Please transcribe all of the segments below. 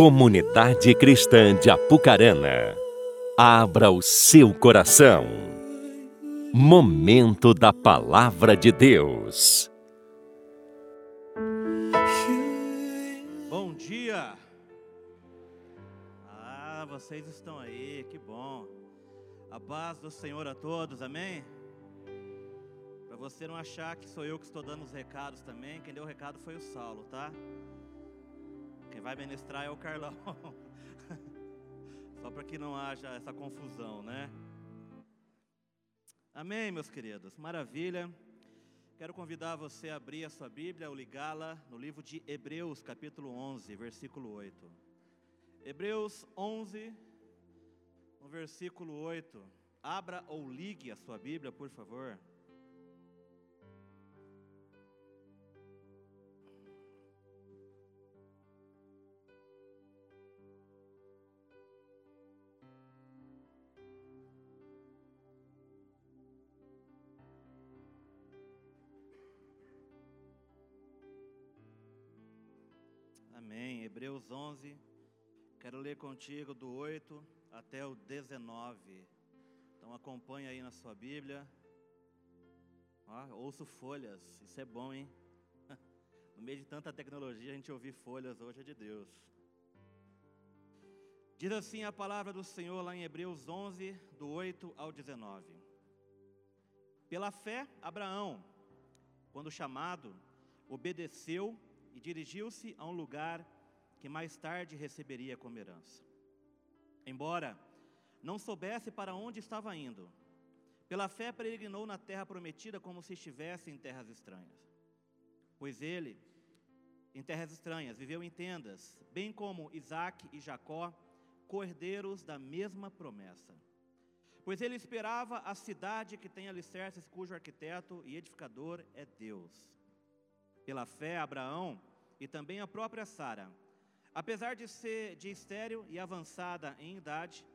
Comunidade Cristã de Apucarana, abra o seu coração. Momento da Palavra de Deus. Bom dia! Ah, vocês estão aí, que bom. A paz do Senhor a todos, amém? Para você não achar que sou eu que estou dando os recados também, quem deu o recado foi o Saulo, tá? Quem vai ministrar é o Carlão. Só para que não haja essa confusão, né? Amém, meus queridos. Maravilha. Quero convidar você a abrir a sua Bíblia ou ligá-la no livro de Hebreus, capítulo 11, versículo 8. Hebreus 11, no versículo 8. Abra ou ligue a sua Bíblia, por favor. Amém. Hebreus 11. Quero ler contigo do 8 até o 19. Então acompanhe aí na sua Bíblia. Ó, ouço folhas. Isso é bom, hein? No meio de tanta tecnologia, a gente ouvir folhas hoje é de Deus. Diz assim a palavra do Senhor lá em Hebreus 11, do 8 ao 19. Pela fé, Abraão, quando chamado, obedeceu e dirigiu-se a um lugar que mais tarde receberia como herança. Embora não soubesse para onde estava indo, pela fé peregrinou na terra prometida como se estivesse em terras estranhas. Pois ele, em terras estranhas, viveu em tendas, bem como Isaac e Jacó, cordeiros da mesma promessa. Pois ele esperava a cidade que tem alicerces, cujo arquiteto e edificador é Deus. Pela fé, Abraão e também a própria Sara, apesar de ser de estéril e avançada em idade,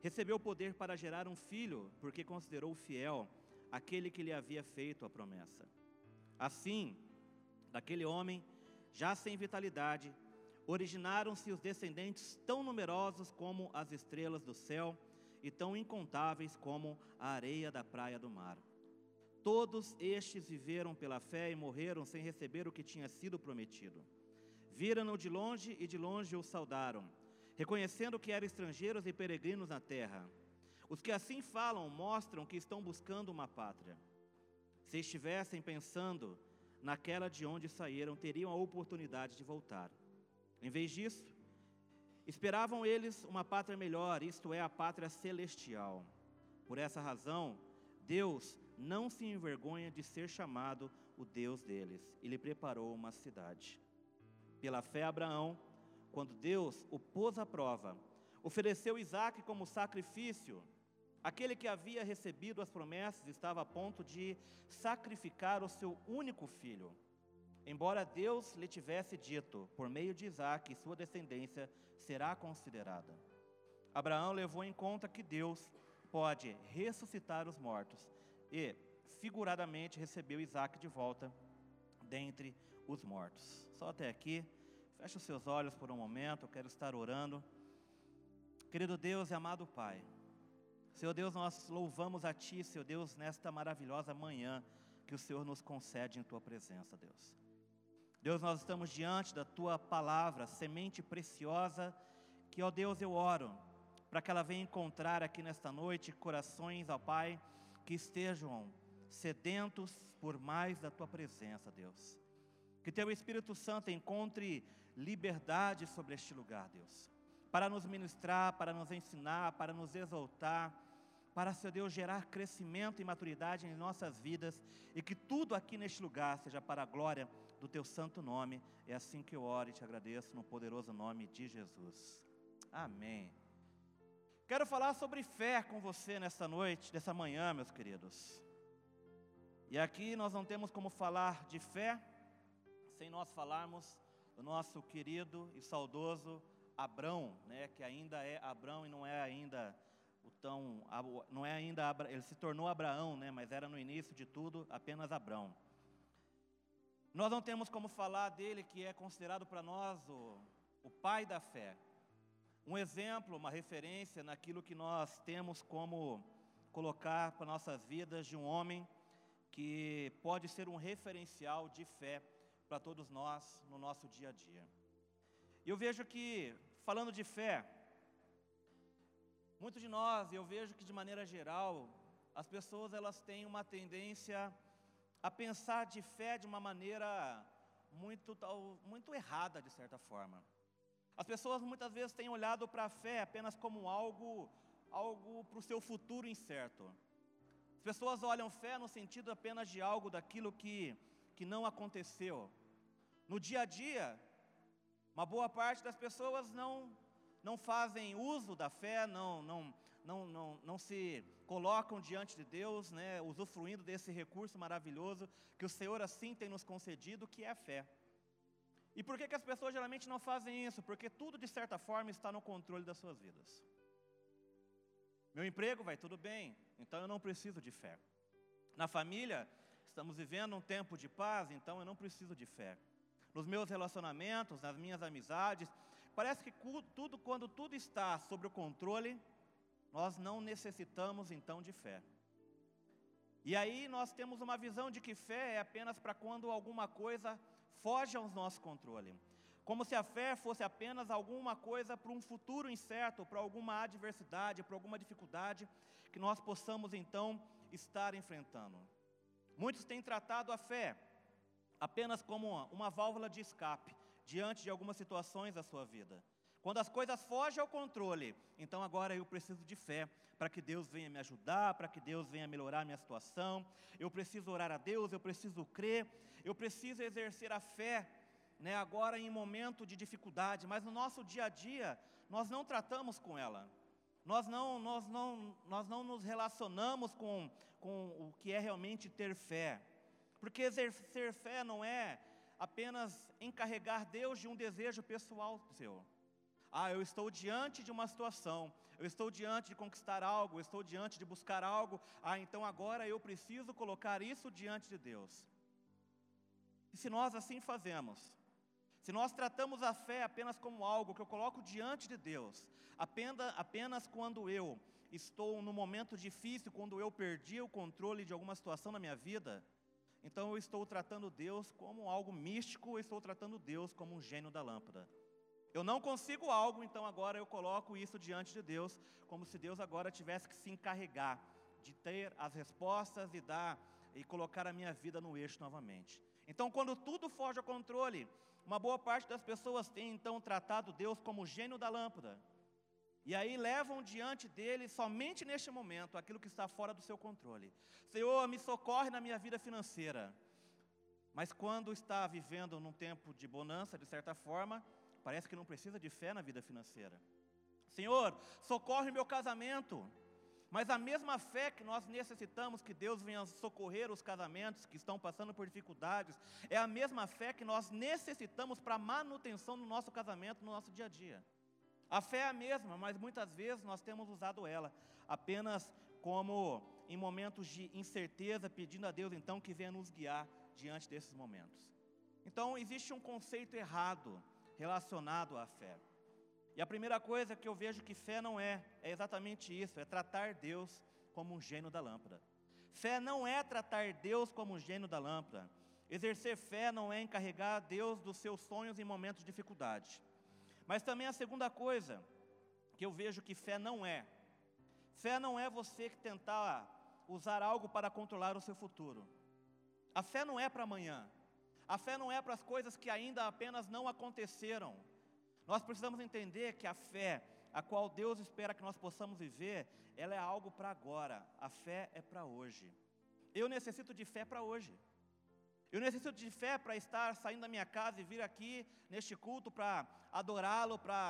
recebeu poder para gerar um filho, porque considerou fiel aquele que lhe havia feito a promessa. Assim, daquele homem, já sem vitalidade, originaram-se os descendentes tão numerosos como as estrelas do céu e tão incontáveis como a areia da praia do mar. Todos estes viveram pela fé e morreram sem receber o que tinha sido prometido. Viram-no de longe e de longe o saudaram, reconhecendo que eram estrangeiros e peregrinos na terra. Os que assim falam mostram que estão buscando uma pátria. Se estivessem pensando naquela de onde saíram, teriam a oportunidade de voltar. Em vez disso, esperavam eles uma pátria melhor, isto é, a pátria celestial. Por essa razão, Deus não se envergonha de ser chamado o Deus deles e lhe preparou uma cidade. Pela fé, Abraão, quando Deus o pôs à prova, ofereceu Isaac como sacrifício. Aquele que havia recebido as promessas estava a ponto de sacrificar o seu único filho. Embora Deus lhe tivesse dito, por meio de Isaac, sua descendência será considerada. Abraão levou em conta que Deus pode ressuscitar os mortos e, figuradamente, recebeu Isaac de volta dentre os mortos. Só até aqui. Feche os seus olhos por um momento, eu quero estar orando. Querido Deus e amado Pai, Senhor Deus, nós louvamos a Ti, Senhor Deus, nesta maravilhosa manhã que o Senhor nos concede em Tua presença, Deus. Deus, nós estamos diante da Tua palavra, semente preciosa, que, ó Deus, eu oro, para que ela venha encontrar aqui nesta noite corações, ó Pai, que estejam sedentos por mais da Tua presença, Deus. Que Teu Espírito Santo encontre liberdade sobre este lugar, Deus, para nos ministrar, para nos ensinar, para nos exaltar, para, Senhor Deus, gerar crescimento e maturidade em nossas vidas e que tudo aqui neste lugar seja para a glória do Teu santo nome. É assim que eu oro e te agradeço no poderoso nome de Jesus. Amém. Quero falar sobre fé com você nesta noite, nessa manhã, meus queridos. E aqui nós não temos como falar de fé sem nós falarmos do nosso querido e saudoso Abrão, né, que ainda é Abrão e não é ainda o tão, não é ainda, ele se tornou Abraão, né, mas era no início de tudo apenas Abrão. Nós não temos como falar dele que é considerado para nós o, o pai da fé, um exemplo, uma referência naquilo que nós temos como colocar para nossas vidas de um homem que pode ser um referencial de fé para todos nós no nosso dia a dia. Eu vejo que, falando de fé, muitos de nós, eu vejo que de maneira geral, as pessoas elas têm uma tendência a pensar de fé de uma maneira muito, muito errada, de certa forma. As pessoas muitas vezes têm olhado para a fé apenas como algo, algo para o seu futuro incerto. As pessoas olham fé no sentido apenas de algo daquilo que, que não aconteceu. No dia a dia, uma boa parte das pessoas não, não fazem uso da fé, não, não, não, não, não se colocam diante de Deus, né, usufruindo desse recurso maravilhoso que o Senhor assim tem nos concedido, que é a fé. E por que, que as pessoas geralmente não fazem isso? Porque tudo, de certa forma, está no controle das suas vidas. Meu emprego vai tudo bem, então eu não preciso de fé. Na família, estamos vivendo um tempo de paz, então eu não preciso de fé. Nos meus relacionamentos, nas minhas amizades, parece que tudo, quando tudo está sob o controle, nós não necessitamos então de fé. E aí nós temos uma visão de que fé é apenas para quando alguma coisa foge ao nosso controle. Como se a fé fosse apenas alguma coisa para um futuro incerto, para alguma adversidade, para alguma dificuldade que nós possamos então estar enfrentando. Muitos têm tratado a fé apenas como uma, uma válvula de escape diante de algumas situações da sua vida. Quando as coisas fogem ao controle, então agora eu preciso de fé para que Deus venha me ajudar, para que Deus venha melhorar a minha situação. Eu preciso orar a Deus, eu preciso crer, eu preciso exercer a fé, né, agora em momento de dificuldade, mas no nosso dia a dia nós não tratamos com ela. Nós não, nós não, nós não nos relacionamos com, com o que é realmente ter fé. Porque exercer fé não é apenas encarregar Deus de um desejo pessoal seu. Ah, eu estou diante de uma situação, eu estou diante de conquistar algo, eu estou diante de buscar algo. Ah, então agora eu preciso colocar isso diante de Deus. E se nós assim fazemos, se nós tratamos a fé apenas como algo que eu coloco diante de Deus, apenas, apenas quando eu estou num momento difícil, quando eu perdi o controle de alguma situação na minha vida, então eu estou tratando Deus como algo místico, eu estou tratando Deus como um gênio da lâmpada. Eu não consigo algo, então agora eu coloco isso diante de Deus, como se Deus agora tivesse que se encarregar de ter as respostas e dar e colocar a minha vida no eixo novamente. Então, quando tudo foge ao controle, uma boa parte das pessoas tem então tratado Deus como gênio da lâmpada. E aí levam diante dele, somente neste momento, aquilo que está fora do seu controle. Senhor, me socorre na minha vida financeira. Mas quando está vivendo num tempo de bonança, de certa forma, Parece que não precisa de fé na vida financeira. Senhor, socorre meu casamento. Mas a mesma fé que nós necessitamos que Deus venha socorrer os casamentos que estão passando por dificuldades, é a mesma fé que nós necessitamos para a manutenção do nosso casamento no nosso dia a dia. A fé é a mesma, mas muitas vezes nós temos usado ela apenas como em momentos de incerteza, pedindo a Deus então que venha nos guiar diante desses momentos. Então existe um conceito errado relacionado à fé. E a primeira coisa que eu vejo que fé não é, é exatamente isso, é tratar Deus como um gênio da lâmpada. Fé não é tratar Deus como um gênio da lâmpada. Exercer fé não é encarregar Deus dos seus sonhos em momentos de dificuldade. Mas também a segunda coisa que eu vejo que fé não é. Fé não é você que tentar usar algo para controlar o seu futuro. A fé não é para amanhã. A fé não é para as coisas que ainda apenas não aconteceram. Nós precisamos entender que a fé, a qual Deus espera que nós possamos viver, ela é algo para agora. A fé é para hoje. Eu necessito de fé para hoje. Eu necessito de fé para estar saindo da minha casa e vir aqui neste culto para adorá-lo, para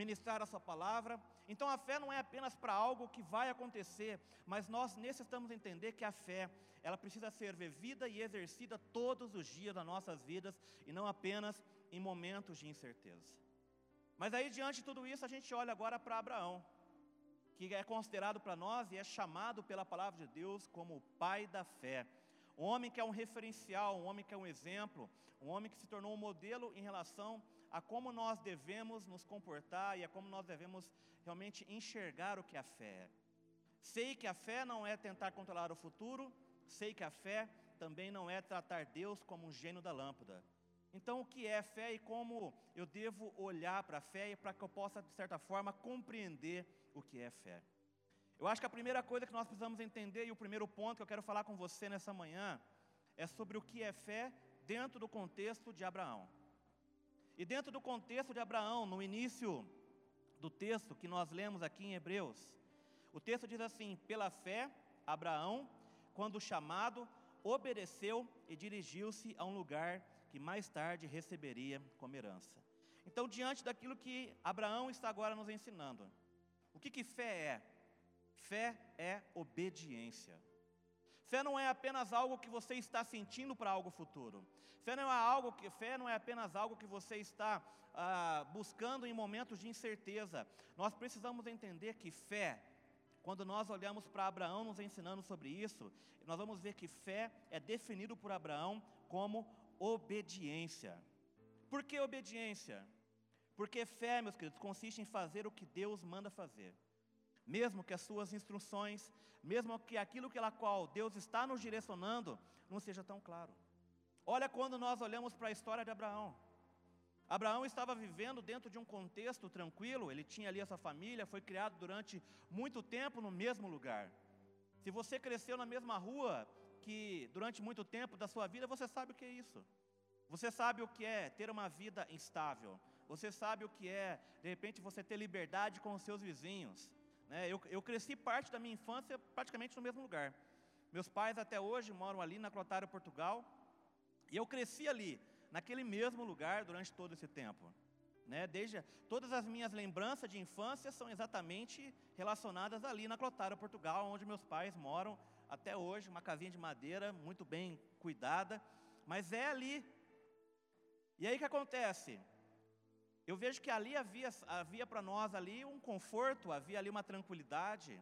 ministrar a sua palavra. Então a fé não é apenas para algo que vai acontecer, mas nós necessitamos entender que a fé ela precisa ser vivida e exercida todos os dias das nossas vidas e não apenas em momentos de incerteza. Mas aí, diante de tudo isso, a gente olha agora para Abraão, que é considerado para nós e é chamado pela palavra de Deus como o pai da fé, um homem que é um referencial, um homem que é um exemplo, um homem que se tornou um modelo em relação a como nós devemos nos comportar e a como nós devemos realmente enxergar o que a fé é. Sei que a fé não é tentar controlar o futuro, sei que a fé também não é tratar Deus como um gênio da lâmpada. Então, o que é fé e como eu devo olhar para a fé e para que eu possa, de certa forma, compreender o que é fé. Eu acho que a primeira coisa que nós precisamos entender, e o primeiro ponto que eu quero falar com você nessa manhã, é sobre o que é fé dentro do contexto de Abraão. E dentro do contexto de Abraão, no início do texto que nós lemos aqui em Hebreus, o texto diz assim: pela fé, Abraão, quando chamado, obedeceu e dirigiu-se a um lugar que mais tarde receberia como herança. Então, diante daquilo que Abraão está agora nos ensinando, o que, que fé é? Fé é obediência. Fé não é apenas algo que você está sentindo para algo futuro. Fé não é algo que fé não é apenas algo que você está ah, buscando em momentos de incerteza. Nós precisamos entender que fé, quando nós olhamos para Abraão nos ensinando sobre isso, nós vamos ver que fé é definido por Abraão como obediência. Por que obediência? Porque fé, meus queridos, consiste em fazer o que Deus manda fazer. Mesmo que as suas instruções, mesmo que aquilo pela qual Deus está nos direcionando não seja tão claro. Olha quando nós olhamos para a história de Abraão. Abraão estava vivendo dentro de um contexto tranquilo, ele tinha ali essa família, foi criado durante muito tempo no mesmo lugar. Se você cresceu na mesma rua que durante muito tempo da sua vida, você sabe o que é isso. Você sabe o que é ter uma vida instável. Você sabe o que é, de repente, você ter liberdade com os seus vizinhos. Né? Eu, eu cresci parte da minha infância praticamente no mesmo lugar. Meus pais até hoje moram ali na Clotário, Portugal. E eu cresci ali, naquele mesmo lugar durante todo esse tempo. Né? Desde todas as minhas lembranças de infância são exatamente relacionadas ali na Clotário, Portugal, onde meus pais moram até hoje, uma casinha de madeira muito bem cuidada, mas é ali. E aí o que acontece? Eu vejo que ali havia, havia para nós ali um conforto, havia ali uma tranquilidade.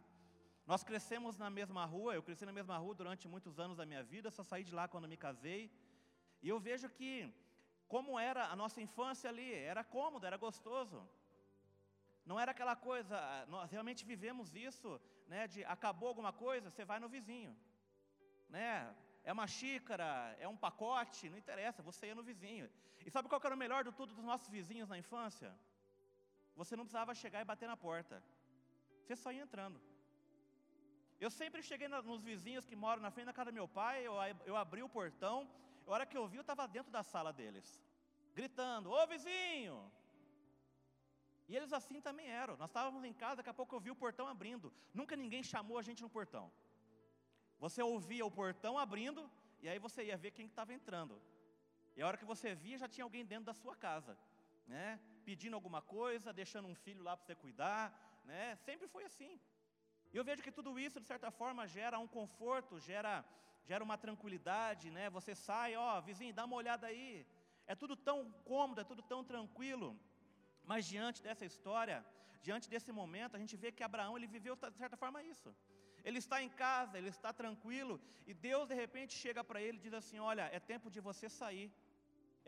Nós crescemos na mesma rua, eu cresci na mesma rua durante muitos anos da minha vida, só saí de lá quando me casei. E eu vejo que como era a nossa infância ali, era cômodo, era gostoso. Não era aquela coisa, nós realmente vivemos isso, né, de acabou alguma coisa, você vai no vizinho. Né? É uma xícara, é um pacote, não interessa, você ia no vizinho. E sabe qual era o melhor de tudo dos nossos vizinhos na infância? Você não precisava chegar e bater na porta. Você só ia entrando. Eu sempre cheguei nos vizinhos que moram na frente da casa do meu pai, eu, eu abri o portão, a hora que eu vi, eu estava dentro da sala deles, gritando: Ô vizinho! E eles assim também eram. Nós estávamos em casa, daqui a pouco eu vi o portão abrindo. Nunca ninguém chamou a gente no portão. Você ouvia o portão abrindo, e aí você ia ver quem estava entrando. E a hora que você via, já tinha alguém dentro da sua casa, né? Pedindo alguma coisa, deixando um filho lá para você cuidar, né? Sempre foi assim. E eu vejo que tudo isso, de certa forma, gera um conforto, gera, gera uma tranquilidade, né? Você sai, ó, vizinho, dá uma olhada aí. É tudo tão cômodo, é tudo tão tranquilo. Mas diante dessa história, diante desse momento, a gente vê que Abraão ele viveu de certa forma isso. Ele está em casa, ele está tranquilo, e Deus de repente chega para ele e diz assim: Olha, é tempo de você sair,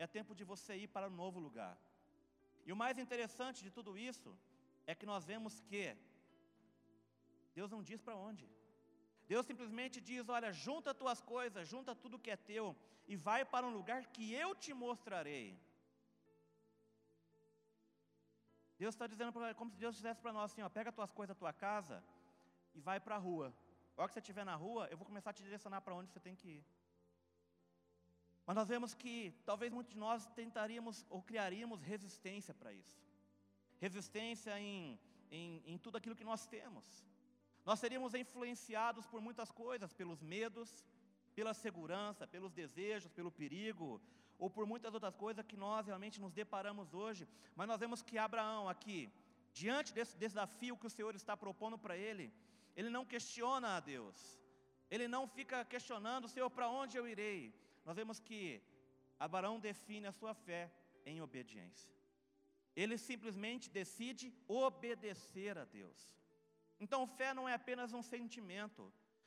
é tempo de você ir para um novo lugar. E o mais interessante de tudo isso é que nós vemos que Deus não diz para onde. Deus simplesmente diz: Olha, junta tuas coisas, junta tudo que é teu, e vai para um lugar que eu te mostrarei. Deus está dizendo como se Deus dissesse para nós assim: ó, pega tuas coisas tua casa e vai para a rua. A hora que você estiver na rua, eu vou começar a te direcionar para onde você tem que ir. Mas nós vemos que talvez muitos de nós tentaríamos ou criaríamos resistência para isso. Resistência em, em, em tudo aquilo que nós temos. Nós seríamos influenciados por muitas coisas, pelos medos, pela segurança, pelos desejos, pelo perigo, ou por muitas outras coisas que nós realmente nos deparamos hoje, mas nós vemos que Abraão aqui, diante desse desafio que o Senhor está propondo para ele, ele não questiona a Deus, ele não fica questionando, Senhor, para onde eu irei? Nós vemos que Abraão define a sua fé em obediência. Ele simplesmente decide obedecer a Deus. Então, fé não é apenas um sentimento.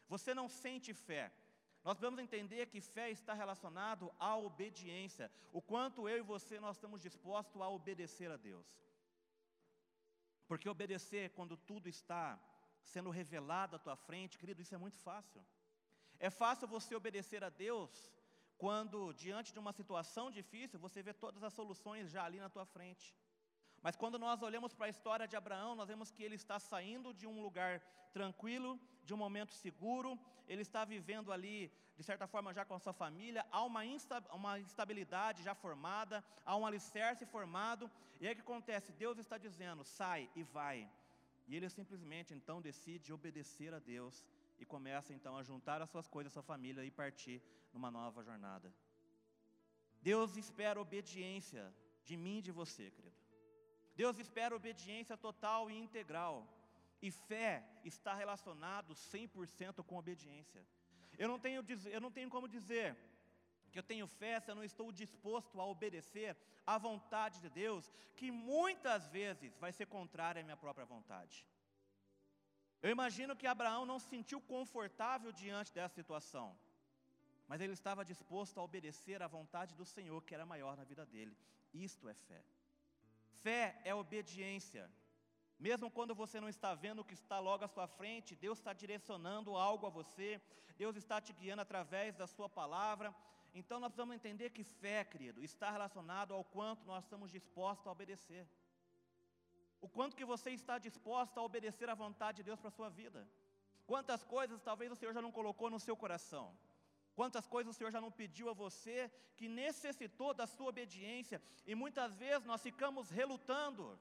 Você não sente fé. Nós vamos entender que fé está relacionado à obediência, o quanto eu e você nós estamos dispostos a obedecer a Deus. Porque obedecer quando tudo está sendo revelado à tua frente, querido, isso é muito fácil. É fácil você obedecer a Deus quando, diante de uma situação difícil, você vê todas as soluções já ali na tua frente. Mas quando nós olhamos para a história de Abraão, nós vemos que ele está saindo de um lugar tranquilo, de um momento seguro, ele está vivendo ali, de certa forma, já com a sua família, há uma, insta, uma instabilidade já formada, há um alicerce formado, e aí o que acontece? Deus está dizendo, sai e vai. E ele simplesmente então decide obedecer a Deus e começa então a juntar as suas coisas, a sua família e partir numa nova jornada. Deus espera obediência de mim e de você, querido. Deus espera obediência total e integral. E fé está relacionado 100% com obediência. Eu não, tenho, eu não tenho como dizer que eu tenho fé se eu não estou disposto a obedecer à vontade de Deus, que muitas vezes vai ser contrária à minha própria vontade. Eu imagino que Abraão não se sentiu confortável diante dessa situação, mas ele estava disposto a obedecer à vontade do Senhor, que era maior na vida dele. Isto é fé. Fé é obediência. Mesmo quando você não está vendo o que está logo à sua frente, Deus está direcionando algo a você, Deus está te guiando através da Sua palavra. Então nós vamos entender que fé, querido, está relacionado ao quanto nós estamos dispostos a obedecer. O quanto que você está disposto a obedecer à vontade de Deus para a sua vida. Quantas coisas talvez o Senhor já não colocou no seu coração. Quantas coisas o Senhor já não pediu a você que necessitou da sua obediência e muitas vezes nós ficamos relutando.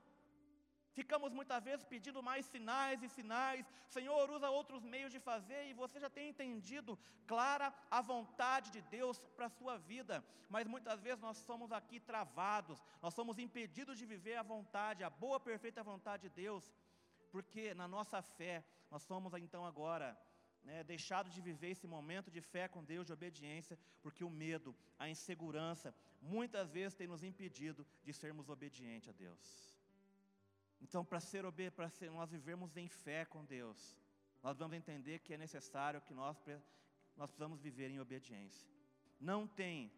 Ficamos muitas vezes pedindo mais sinais e sinais. Senhor, usa outros meios de fazer e você já tem entendido clara a vontade de Deus para a sua vida. Mas muitas vezes nós somos aqui travados, nós somos impedidos de viver a vontade, a boa, perfeita vontade de Deus, porque na nossa fé nós somos então agora né, deixado de viver esse momento de fé com Deus, de obediência, porque o medo, a insegurança, muitas vezes tem nos impedido de sermos obedientes a Deus. Então, para ser, para nós vivermos em fé com Deus, nós vamos entender que é necessário que nós, nós precisamos viver em obediência. Não tem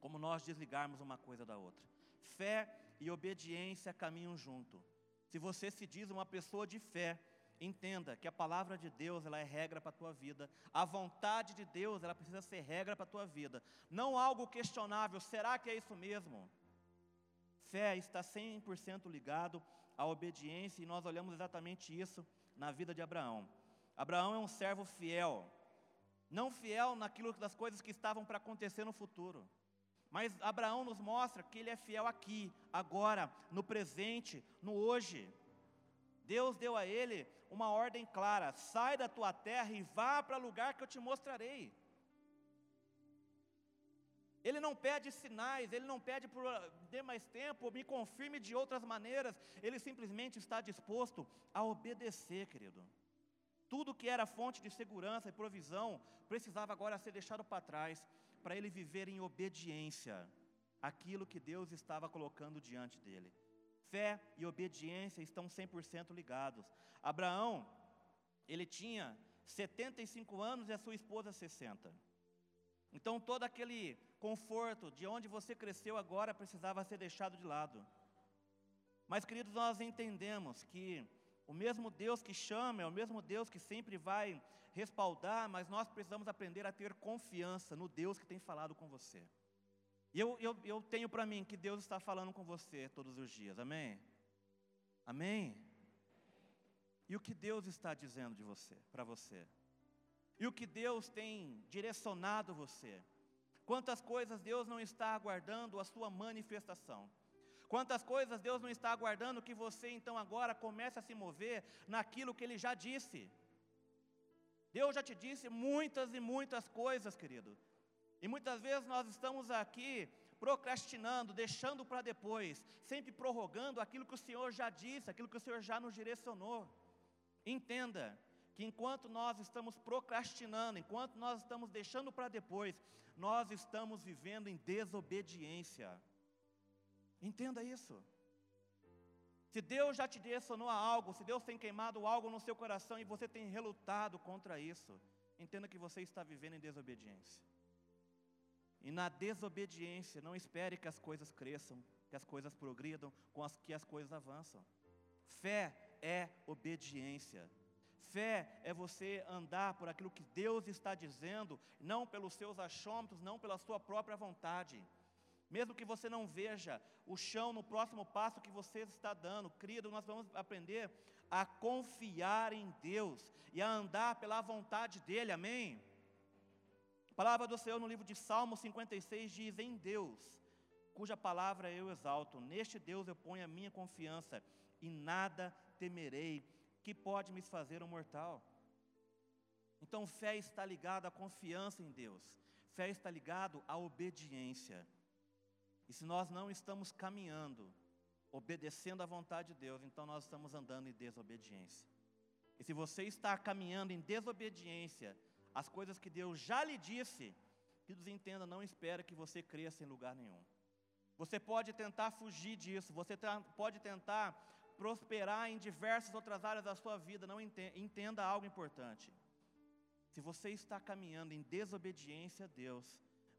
como nós desligarmos uma coisa da outra. Fé e obediência caminham junto. Se você se diz uma pessoa de fé, Entenda que a palavra de Deus, ela é regra para a tua vida. A vontade de Deus, ela precisa ser regra para a tua vida. Não algo questionável, será que é isso mesmo? Fé está 100% ligado à obediência e nós olhamos exatamente isso na vida de Abraão. Abraão é um servo fiel. Não fiel naquilo das coisas que estavam para acontecer no futuro. Mas Abraão nos mostra que ele é fiel aqui, agora, no presente, no hoje. Deus deu a ele uma ordem clara: sai da tua terra e vá para o lugar que eu te mostrarei. Ele não pede sinais, ele não pede por dê mais tempo, me confirme de outras maneiras, ele simplesmente está disposto a obedecer, querido. Tudo que era fonte de segurança e provisão precisava agora ser deixado para trás, para ele viver em obediência aquilo que Deus estava colocando diante dele. Fé e obediência estão 100% ligados. Abraão, ele tinha 75 anos e a sua esposa 60. Então todo aquele conforto de onde você cresceu agora precisava ser deixado de lado. Mas, queridos, nós entendemos que o mesmo Deus que chama é o mesmo Deus que sempre vai respaldar, mas nós precisamos aprender a ter confiança no Deus que tem falado com você. E eu, eu, eu tenho para mim que Deus está falando com você todos os dias, amém? Amém? E o que Deus está dizendo de você, para você? E o que Deus tem direcionado você? Quantas coisas Deus não está aguardando a sua manifestação? Quantas coisas Deus não está aguardando que você então agora comece a se mover naquilo que Ele já disse? Deus já te disse muitas e muitas coisas, querido. E muitas vezes nós estamos aqui procrastinando, deixando para depois, sempre prorrogando aquilo que o Senhor já disse, aquilo que o Senhor já nos direcionou. Entenda que enquanto nós estamos procrastinando, enquanto nós estamos deixando para depois, nós estamos vivendo em desobediência. Entenda isso. Se Deus já te direcionou a algo, se Deus tem queimado algo no seu coração e você tem relutado contra isso, entenda que você está vivendo em desobediência. E na desobediência, não espere que as coisas cresçam, que as coisas progridam, com as que as coisas avançam. Fé é obediência. Fé é você andar por aquilo que Deus está dizendo, não pelos seus achômetros, não pela sua própria vontade. Mesmo que você não veja o chão no próximo passo que você está dando, querido, nós vamos aprender a confiar em Deus e a andar pela vontade dEle, amém? A palavra do Senhor no livro de Salmo 56 diz: Em Deus, cuja palavra eu exalto, neste Deus eu ponho a minha confiança, e nada temerei, que pode me fazer um mortal. Então, fé está ligada à confiança em Deus, fé está ligado à obediência. E se nós não estamos caminhando, obedecendo à vontade de Deus, então nós estamos andando em desobediência. E se você está caminhando em desobediência, as coisas que Deus já lhe disse, que nos entenda, não espera que você cresça em lugar nenhum. Você pode tentar fugir disso, você pode tentar prosperar em diversas outras áreas da sua vida, não entenda, entenda algo importante. Se você está caminhando em desobediência a Deus,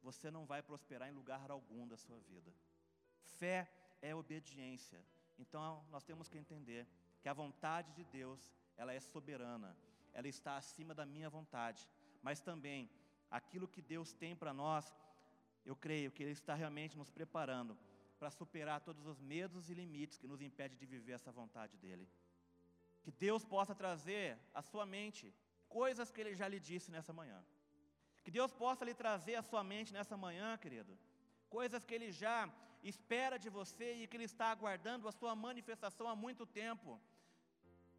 você não vai prosperar em lugar algum da sua vida. Fé é obediência. Então nós temos que entender que a vontade de Deus, ela é soberana. Ela está acima da minha vontade, mas também aquilo que Deus tem para nós, eu creio que ele está realmente nos preparando para superar todos os medos e limites que nos impedem de viver essa vontade dele. Que Deus possa trazer à sua mente coisas que ele já lhe disse nessa manhã. Que Deus possa lhe trazer à sua mente nessa manhã, querido, coisas que ele já espera de você e que ele está aguardando a sua manifestação há muito tempo.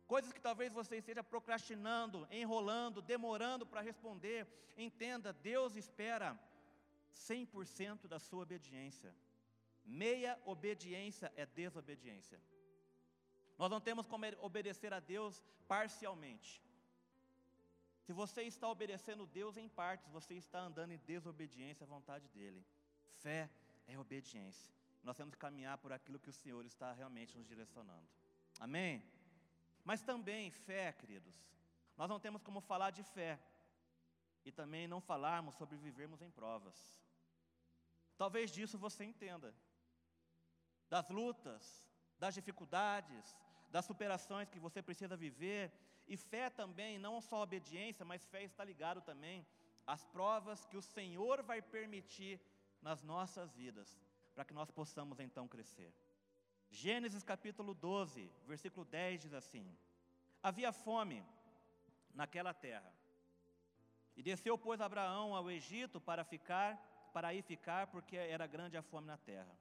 Coisas que talvez você esteja procrastinando, enrolando, demorando para responder. Entenda, Deus espera 100% da sua obediência. Meia obediência é desobediência. Nós não temos como obedecer a Deus parcialmente. Se você está obedecendo Deus em partes, você está andando em desobediência à vontade dEle. Fé é obediência. Nós temos que caminhar por aquilo que o Senhor está realmente nos direcionando. Amém? Mas também fé, queridos. Nós não temos como falar de fé e também não falarmos sobre vivermos em provas. Talvez disso você entenda das lutas, das dificuldades, das superações que você precisa viver. E fé também, não só obediência, mas fé está ligado também às provas que o Senhor vai permitir nas nossas vidas, para que nós possamos então crescer. Gênesis capítulo 12, versículo 10 diz assim: Havia fome naquela terra. E desceu, pois, Abraão ao Egito para ficar, para ir ficar, porque era grande a fome na terra.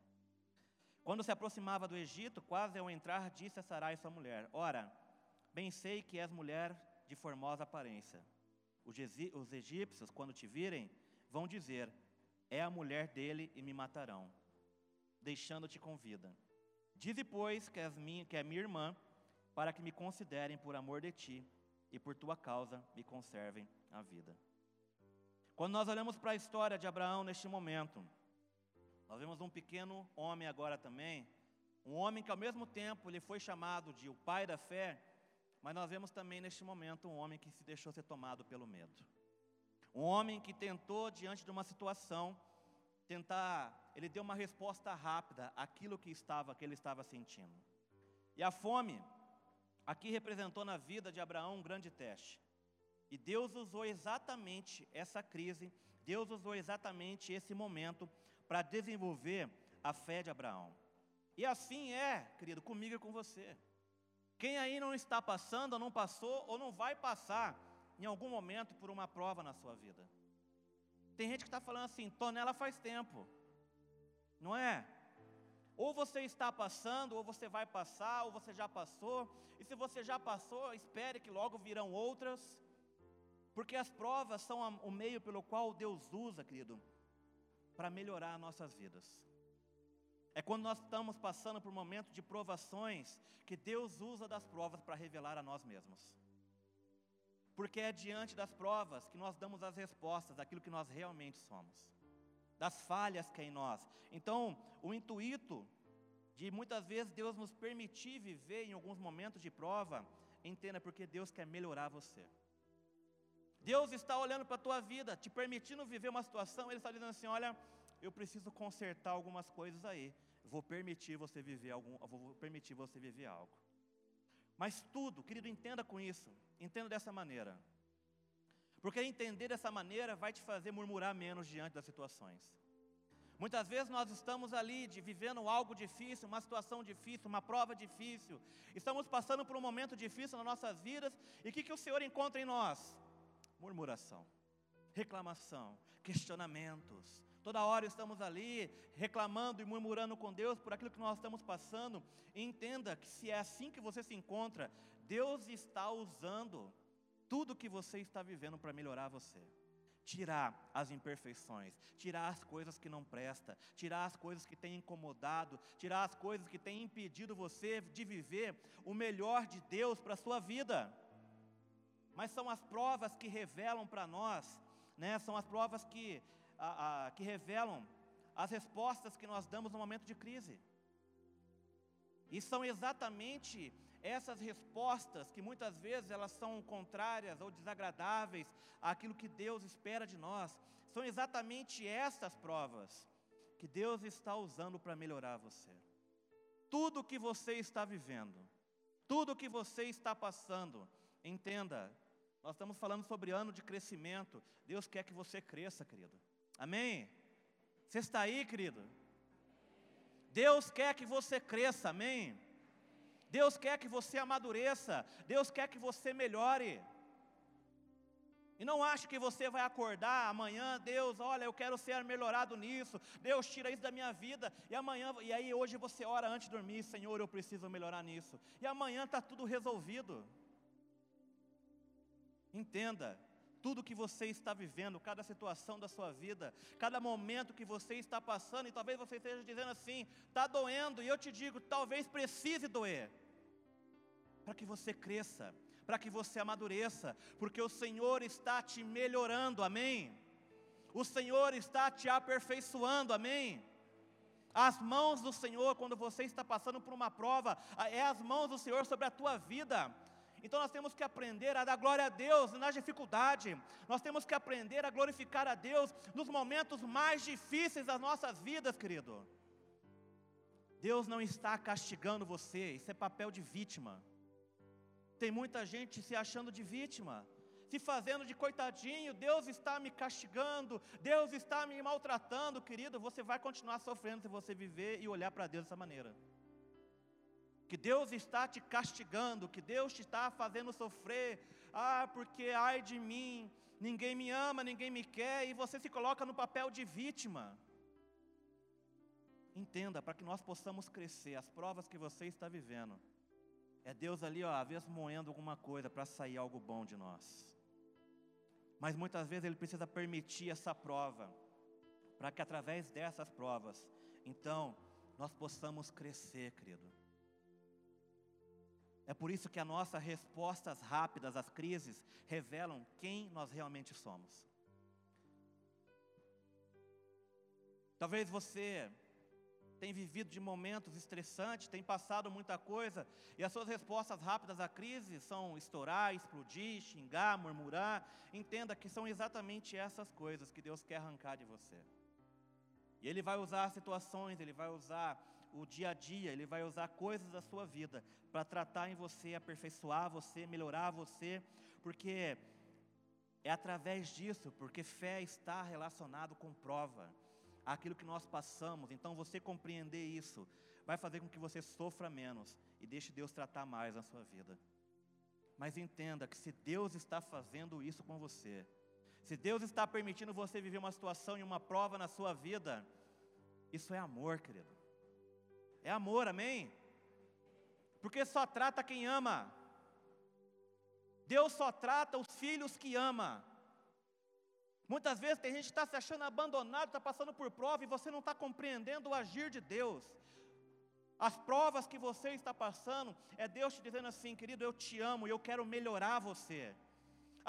Quando se aproximava do Egito, quase ao entrar, disse a Sarai sua mulher: Ora, bem sei que és mulher de formosa aparência. Os egípcios, quando te virem, vão dizer: É a mulher dele e me matarão, deixando-te com vida. Dize, pois, que, minha, que é minha irmã, para que me considerem por amor de ti e por tua causa me conservem a vida. Quando nós olhamos para a história de Abraão neste momento, nós vemos um pequeno homem agora também, um homem que ao mesmo tempo ele foi chamado de o pai da fé, mas nós vemos também neste momento um homem que se deixou ser tomado pelo medo. Um homem que tentou diante de uma situação tentar, ele deu uma resposta rápida àquilo que estava que ele estava sentindo. E a fome aqui representou na vida de Abraão um grande teste. E Deus usou exatamente essa crise, Deus usou exatamente esse momento para desenvolver a fé de Abraão. E assim é, querido, comigo e com você. Quem aí não está passando, ou não passou, ou não vai passar em algum momento por uma prova na sua vida. Tem gente que está falando assim, tô nela faz tempo. Não é? Ou você está passando, ou você vai passar, ou você já passou. E se você já passou, espere que logo virão outras. Porque as provas são o meio pelo qual Deus usa, querido, para melhorar nossas vidas. É quando nós estamos passando por momentos de provações que Deus usa das provas para revelar a nós mesmos. Porque é diante das provas que nós damos as respostas daquilo que nós realmente somos, das falhas que é em nós. Então, o intuito de muitas vezes Deus nos permitir viver em alguns momentos de prova, entenda porque Deus quer melhorar você. Deus está olhando para a tua vida, te permitindo viver uma situação, Ele está dizendo assim: olha, eu preciso consertar algumas coisas aí. Vou permitir você viver algum, vou permitir você viver algo. Mas tudo, querido, entenda com isso. Entenda dessa maneira. Porque entender dessa maneira vai te fazer murmurar menos diante das situações. Muitas vezes nós estamos ali de, vivendo algo difícil, uma situação difícil, uma prova difícil. Estamos passando por um momento difícil nas nossas vidas. E o que, que o Senhor encontra em nós? Murmuração, reclamação, questionamentos. Toda hora estamos ali reclamando e murmurando com Deus por aquilo que nós estamos passando. E entenda que se é assim que você se encontra, Deus está usando tudo que você está vivendo para melhorar você. Tirar as imperfeições, tirar as coisas que não presta, tirar as coisas que têm incomodado, tirar as coisas que têm impedido você de viver o melhor de Deus para a sua vida. Mas são as provas que revelam para nós, né? São as provas que, a, a, que revelam as respostas que nós damos no momento de crise. E são exatamente essas respostas, que muitas vezes elas são contrárias ou desagradáveis àquilo que Deus espera de nós, são exatamente essas provas que Deus está usando para melhorar você. Tudo que você está vivendo, tudo que você está passando, entenda, nós estamos falando sobre ano de crescimento. Deus quer que você cresça, querido. Amém? Você está aí, querido? Deus quer que você cresça, amém? Deus quer que você amadureça, Deus quer que você melhore. E não ache que você vai acordar amanhã, Deus, olha, eu quero ser melhorado nisso, Deus tira isso da minha vida, e amanhã, e aí hoje você ora antes de dormir, Senhor, eu preciso melhorar nisso, e amanhã está tudo resolvido. Entenda, tudo que você está vivendo, cada situação da sua vida, cada momento que você está passando, e talvez você esteja dizendo assim, está doendo, e eu te digo, talvez precise doer, para que você cresça, para que você amadureça, porque o Senhor está te melhorando, amém? O Senhor está te aperfeiçoando, amém? As mãos do Senhor, quando você está passando por uma prova, é as mãos do Senhor sobre a tua vida. Então nós temos que aprender a dar glória a Deus na dificuldade, nós temos que aprender a glorificar a Deus nos momentos mais difíceis das nossas vidas, querido. Deus não está castigando você, isso é papel de vítima. Tem muita gente se achando de vítima, se fazendo de coitadinho, Deus está me castigando, Deus está me maltratando, querido. Você vai continuar sofrendo se você viver e olhar para Deus dessa maneira que Deus está te castigando, que Deus te está fazendo sofrer, ah, porque ai de mim, ninguém me ama, ninguém me quer, e você se coloca no papel de vítima. Entenda, para que nós possamos crescer, as provas que você está vivendo, é Deus ali, ó, às vezes moendo alguma coisa para sair algo bom de nós. Mas muitas vezes Ele precisa permitir essa prova, para que através dessas provas, então, nós possamos crescer, querido. É por isso que as nossas respostas rápidas às crises revelam quem nós realmente somos. Talvez você tenha vivido de momentos estressantes, tem passado muita coisa, e as suas respostas rápidas à crise são estourar, explodir, xingar, murmurar. Entenda que são exatamente essas coisas que Deus quer arrancar de você. E Ele vai usar situações, Ele vai usar o dia a dia, Ele vai usar coisas da sua vida para tratar em você, aperfeiçoar você, melhorar você, porque é através disso, porque fé está relacionado com prova, aquilo que nós passamos. Então você compreender isso vai fazer com que você sofra menos e deixe Deus tratar mais na sua vida. Mas entenda que se Deus está fazendo isso com você, se Deus está permitindo você viver uma situação e uma prova na sua vida, isso é amor, querido. É amor, amém? Porque só trata quem ama. Deus só trata os filhos que ama. Muitas vezes tem gente que está se achando abandonado, está passando por prova e você não está compreendendo o agir de Deus. As provas que você está passando é Deus te dizendo assim, querido, eu te amo e eu quero melhorar você.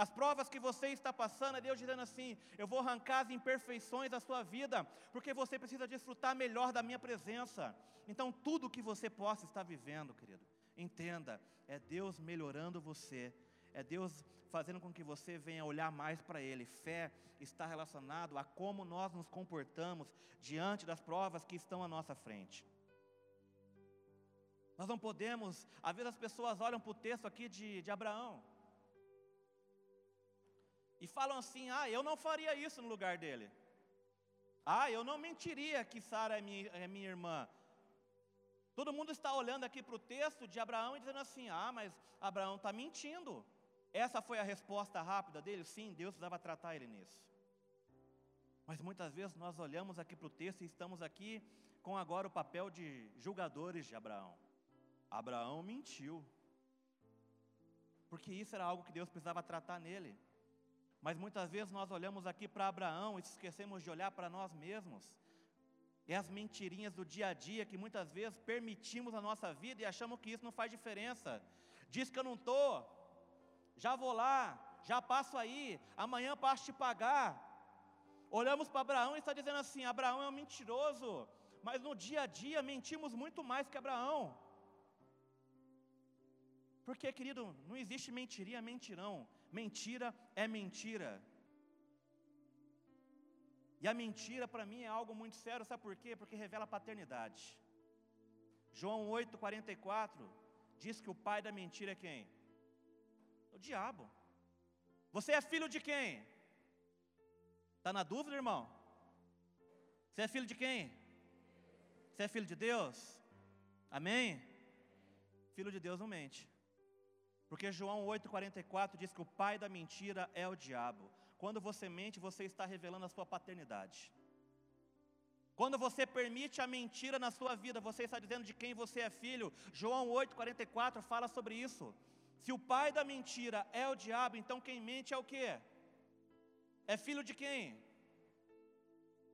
As provas que você está passando é Deus dizendo assim: eu vou arrancar as imperfeições da sua vida, porque você precisa desfrutar melhor da minha presença. Então, tudo que você possa estar vivendo, querido, entenda, é Deus melhorando você, É Deus fazendo com que você venha olhar mais para Ele. Fé está relacionado a como nós nos comportamos diante das provas que estão à nossa frente. Nós não podemos, às vezes as pessoas olham para o texto aqui de, de Abraão e falam assim: ah, eu não faria isso no lugar dele. Ah, eu não mentiria que Sara é minha, é minha irmã. Todo mundo está olhando aqui para o texto de Abraão e dizendo assim: ah, mas Abraão está mentindo. Essa foi a resposta rápida dele? Sim, Deus precisava tratar ele nisso. Mas muitas vezes nós olhamos aqui para o texto e estamos aqui com agora o papel de julgadores de Abraão. Abraão mentiu. Porque isso era algo que Deus precisava tratar nele. Mas muitas vezes nós olhamos aqui para Abraão e esquecemos de olhar para nós mesmos. É as mentirinhas do dia a dia que muitas vezes permitimos na nossa vida e achamos que isso não faz diferença. Diz que eu não estou, já vou lá, já passo aí, amanhã passo te pagar. Olhamos para Abraão e está dizendo assim: Abraão é um mentiroso, mas no dia a dia mentimos muito mais que Abraão. Porque, querido, não existe mentiria, mentirão. Mentira é mentira. E a mentira para mim é algo muito sério, sabe por quê? Porque revela paternidade. João 8,44 diz que o pai da mentira é quem? O diabo. Você é filho de quem? Está na dúvida, irmão? Você é filho de quem? Você é filho de Deus? Amém? Filho de Deus não mente. Porque João 8,44 diz que o pai da mentira é o diabo. Quando você mente, você está revelando a sua paternidade. Quando você permite a mentira na sua vida, você está dizendo de quem você é filho. João 8,44 fala sobre isso. Se o pai da mentira é o diabo, então quem mente é o quê? É filho de quem?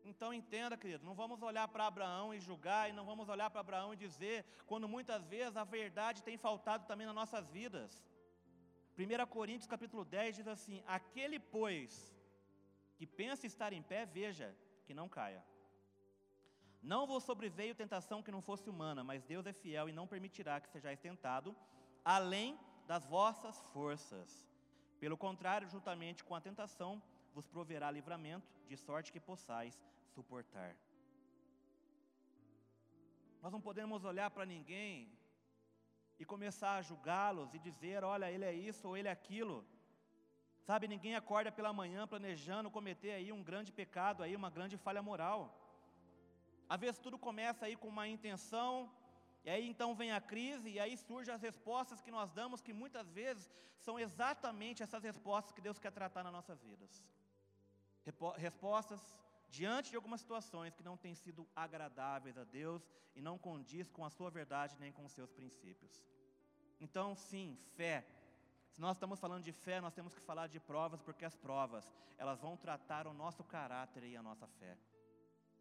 Então entenda, querido, não vamos olhar para Abraão e julgar, e não vamos olhar para Abraão e dizer, quando muitas vezes a verdade tem faltado também nas nossas vidas. 1 Coríntios capítulo 10 diz assim: Aquele, pois, que pensa estar em pé, veja que não caia. Não vos sobreveio tentação que não fosse humana, mas Deus é fiel e não permitirá que sejais tentado, além das vossas forças. Pelo contrário, juntamente com a tentação, vos proverá livramento, de sorte que possais suportar. Nós não podemos olhar para ninguém e começar a julgá-los e dizer: olha, ele é isso ou ele é aquilo. Sabe, ninguém acorda pela manhã planejando cometer aí um grande pecado, aí uma grande falha moral. Às vezes tudo começa aí com uma intenção, e aí então vem a crise, e aí surgem as respostas que nós damos, que muitas vezes são exatamente essas respostas que Deus quer tratar nas nossas vidas. Respostas diante de algumas situações que não têm sido agradáveis a Deus e não condiz com a sua verdade nem com os seus princípios. Então, sim, fé. Se nós estamos falando de fé, nós temos que falar de provas, porque as provas, elas vão tratar o nosso caráter e a nossa fé.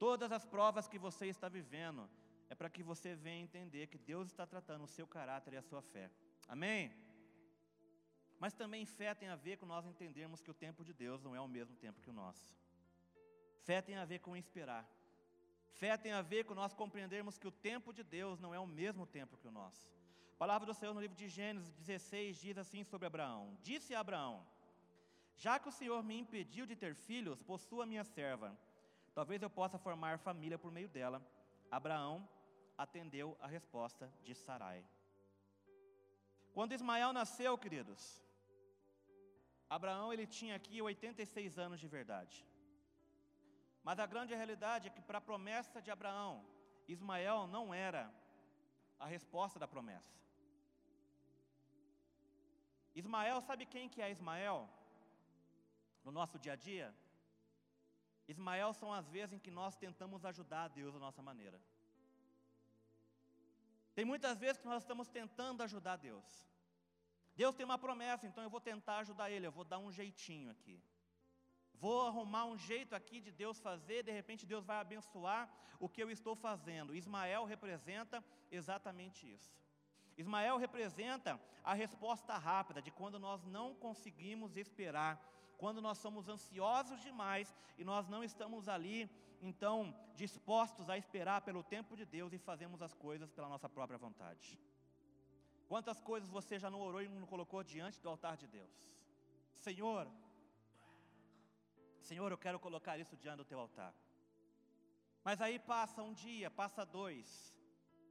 Todas as provas que você está vivendo, é para que você venha entender que Deus está tratando o seu caráter e a sua fé. Amém? Mas também fé tem a ver com nós entendermos que o tempo de Deus não é o mesmo tempo que o nosso. Fé tem a ver com esperar. Fé tem a ver com nós compreendermos que o tempo de Deus não é o mesmo tempo que o nosso. A palavra do Senhor no livro de Gênesis 16 diz assim sobre Abraão: Disse a Abraão: Já que o Senhor me impediu de ter filhos, possua minha serva. Talvez eu possa formar família por meio dela. Abraão atendeu a resposta de Sarai. Quando Ismael nasceu, queridos, Abraão ele tinha aqui 86 anos de verdade. Mas a grande realidade é que para a promessa de Abraão, Ismael não era a resposta da promessa. Ismael, sabe quem que é Ismael? No nosso dia a dia? Ismael são as vezes em que nós tentamos ajudar a Deus da nossa maneira. Tem muitas vezes que nós estamos tentando ajudar Deus. Deus tem uma promessa, então eu vou tentar ajudar Ele, eu vou dar um jeitinho aqui. Vou arrumar um jeito aqui de Deus fazer, de repente Deus vai abençoar o que eu estou fazendo. Ismael representa exatamente isso. Ismael representa a resposta rápida de quando nós não conseguimos esperar, quando nós somos ansiosos demais e nós não estamos ali, então, dispostos a esperar pelo tempo de Deus e fazemos as coisas pela nossa própria vontade. Quantas coisas você já não orou e não colocou diante do altar de Deus? Senhor, Senhor, eu quero colocar isso diante do teu altar. Mas aí passa um dia, passa dois,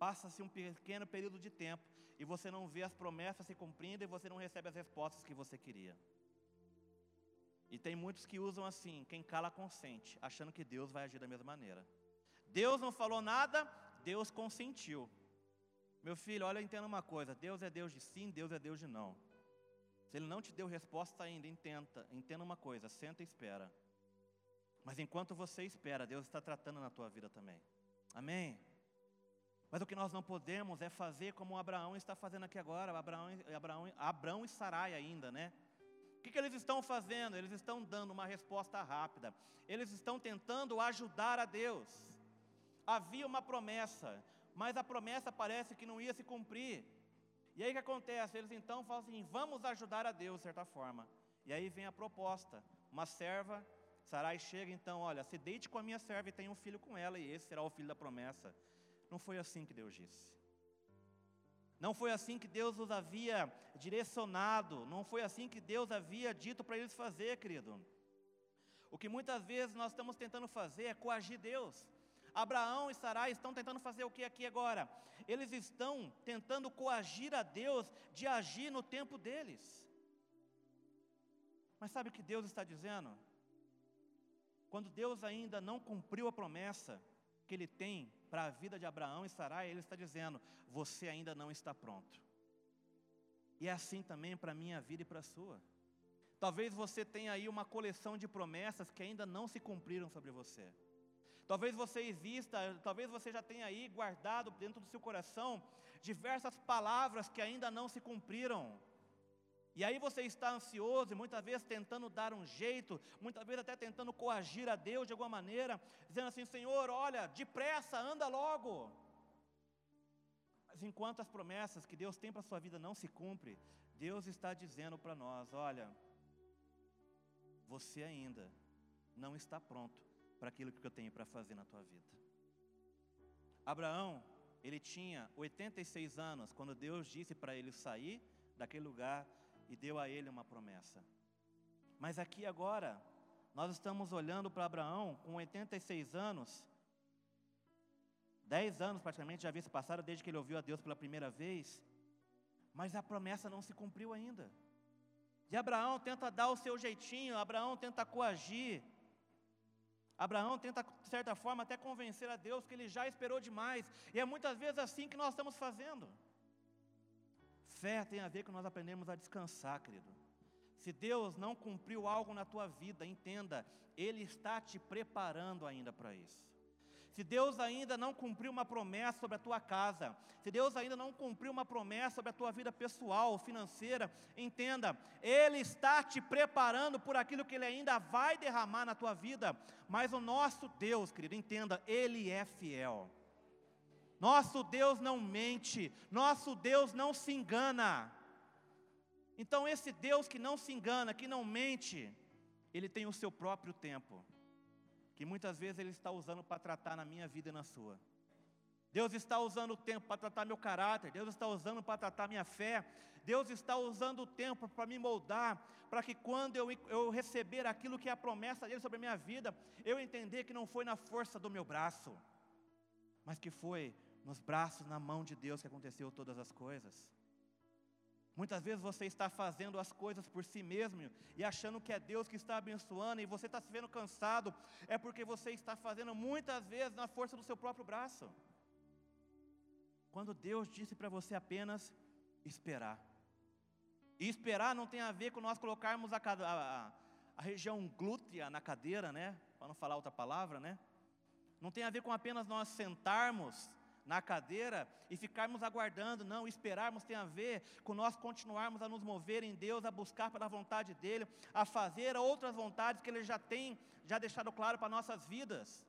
passa-se um pequeno período de tempo e você não vê as promessas se cumprindo e você não recebe as respostas que você queria. E tem muitos que usam assim, quem cala consente, achando que Deus vai agir da mesma maneira. Deus não falou nada, Deus consentiu. Meu filho, olha, entenda uma coisa: Deus é Deus de sim, Deus é Deus de não. Se Ele não te deu resposta ainda, entenda, entenda uma coisa: senta e espera. Mas enquanto você espera, Deus está tratando na tua vida também. Amém? Mas o que nós não podemos é fazer como Abraão está fazendo aqui agora, Abraão, Abraão, Abraão e Sarai ainda, né? O que, que eles estão fazendo? Eles estão dando uma resposta rápida. Eles estão tentando ajudar a Deus. Havia uma promessa, mas a promessa parece que não ia se cumprir. E aí o que acontece? Eles então falam assim: vamos ajudar a Deus de certa forma. E aí vem a proposta: uma serva, Sarai chega então, olha, se deite com a minha serva e tenha um filho com ela, e esse será o filho da promessa. Não foi assim que Deus disse. Não foi assim que Deus os havia direcionado, não foi assim que Deus havia dito para eles fazer, querido. O que muitas vezes nós estamos tentando fazer é coagir Deus. Abraão e Sarai estão tentando fazer o que aqui agora? Eles estão tentando coagir a Deus de agir no tempo deles. Mas sabe o que Deus está dizendo? Quando Deus ainda não cumpriu a promessa que Ele tem para a vida de Abraão e Sarai, Ele está dizendo: você ainda não está pronto. E é assim também para a minha vida e para a sua. Talvez você tenha aí uma coleção de promessas que ainda não se cumpriram sobre você. Talvez você exista, talvez você já tenha aí guardado dentro do seu coração diversas palavras que ainda não se cumpriram. E aí você está ansioso e muitas vezes tentando dar um jeito, muitas vezes até tentando coagir a Deus de alguma maneira, dizendo assim: Senhor, olha, depressa, anda logo. Mas enquanto as promessas que Deus tem para a sua vida não se cumprem, Deus está dizendo para nós: olha, você ainda não está pronto para aquilo que eu tenho para fazer na tua vida. Abraão, ele tinha 86 anos quando Deus disse para ele sair daquele lugar e deu a ele uma promessa. Mas aqui agora, nós estamos olhando para Abraão com 86 anos, 10 anos praticamente já havia se passado desde que ele ouviu a Deus pela primeira vez, mas a promessa não se cumpriu ainda. E Abraão tenta dar o seu jeitinho, Abraão tenta coagir, Abraão tenta, de certa forma, até convencer a Deus que ele já esperou demais, e é muitas vezes assim que nós estamos fazendo. Fé tem a ver com nós aprendemos a descansar, querido. Se Deus não cumpriu algo na tua vida, entenda, Ele está te preparando ainda para isso. Se Deus ainda não cumpriu uma promessa sobre a tua casa, se Deus ainda não cumpriu uma promessa sobre a tua vida pessoal, financeira, entenda, Ele está te preparando por aquilo que Ele ainda vai derramar na tua vida. Mas o nosso Deus, querido, entenda, Ele é fiel. Nosso Deus não mente, nosso Deus não se engana. Então, esse Deus que não se engana, que não mente, Ele tem o seu próprio tempo que muitas vezes Ele está usando para tratar na minha vida e na sua. Deus está usando o tempo para tratar meu caráter, Deus está usando para tratar minha fé, Deus está usando o tempo para me moldar, para que quando eu, eu receber aquilo que é a promessa dele sobre a minha vida, eu entender que não foi na força do meu braço, mas que foi nos braços, na mão de Deus que aconteceu todas as coisas. Muitas vezes você está fazendo as coisas por si mesmo e achando que é Deus que está abençoando e você está se vendo cansado, é porque você está fazendo muitas vezes na força do seu próprio braço. Quando Deus disse para você apenas esperar. E esperar não tem a ver com nós colocarmos a, a, a região glútea na cadeira, né? Para não falar outra palavra, né? Não tem a ver com apenas nós sentarmos na cadeira e ficarmos aguardando, não, esperarmos tem a ver com nós continuarmos a nos mover em Deus, a buscar pela vontade dEle, a fazer outras vontades que Ele já tem, já deixado claro para nossas vidas.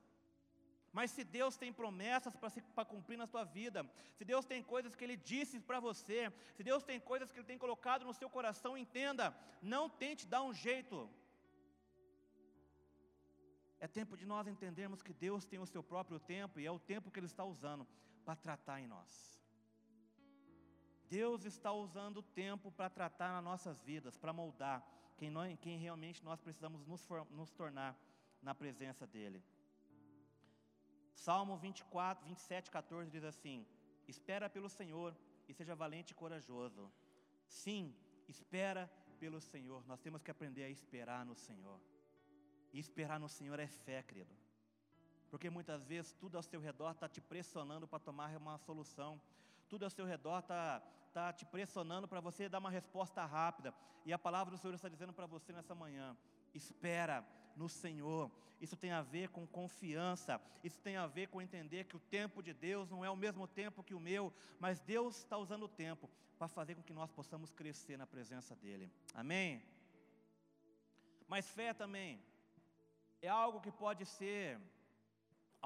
Mas se Deus tem promessas para cumprir na sua vida, se Deus tem coisas que Ele disse para você, se Deus tem coisas que Ele tem colocado no seu coração, entenda, não tente dar um jeito, é tempo de nós entendermos que Deus tem o seu próprio tempo e é o tempo que Ele está usando para tratar em nós. Deus está usando o tempo para tratar nas nossas vidas, para moldar quem, nós, quem realmente nós precisamos nos, nos tornar na presença dEle. Salmo 24, 27, 14 diz assim: Espera pelo Senhor e seja valente e corajoso. Sim, espera pelo Senhor. Nós temos que aprender a esperar no Senhor. E esperar no Senhor é fé, querido. Porque muitas vezes tudo ao seu redor está te pressionando para tomar uma solução. Tudo ao seu redor está tá te pressionando para você dar uma resposta rápida. E a palavra do Senhor está dizendo para você nessa manhã: espera no Senhor. Isso tem a ver com confiança, isso tem a ver com entender que o tempo de Deus não é o mesmo tempo que o meu, mas Deus está usando o tempo para fazer com que nós possamos crescer na presença dEle. Amém? Mas fé também é algo que pode ser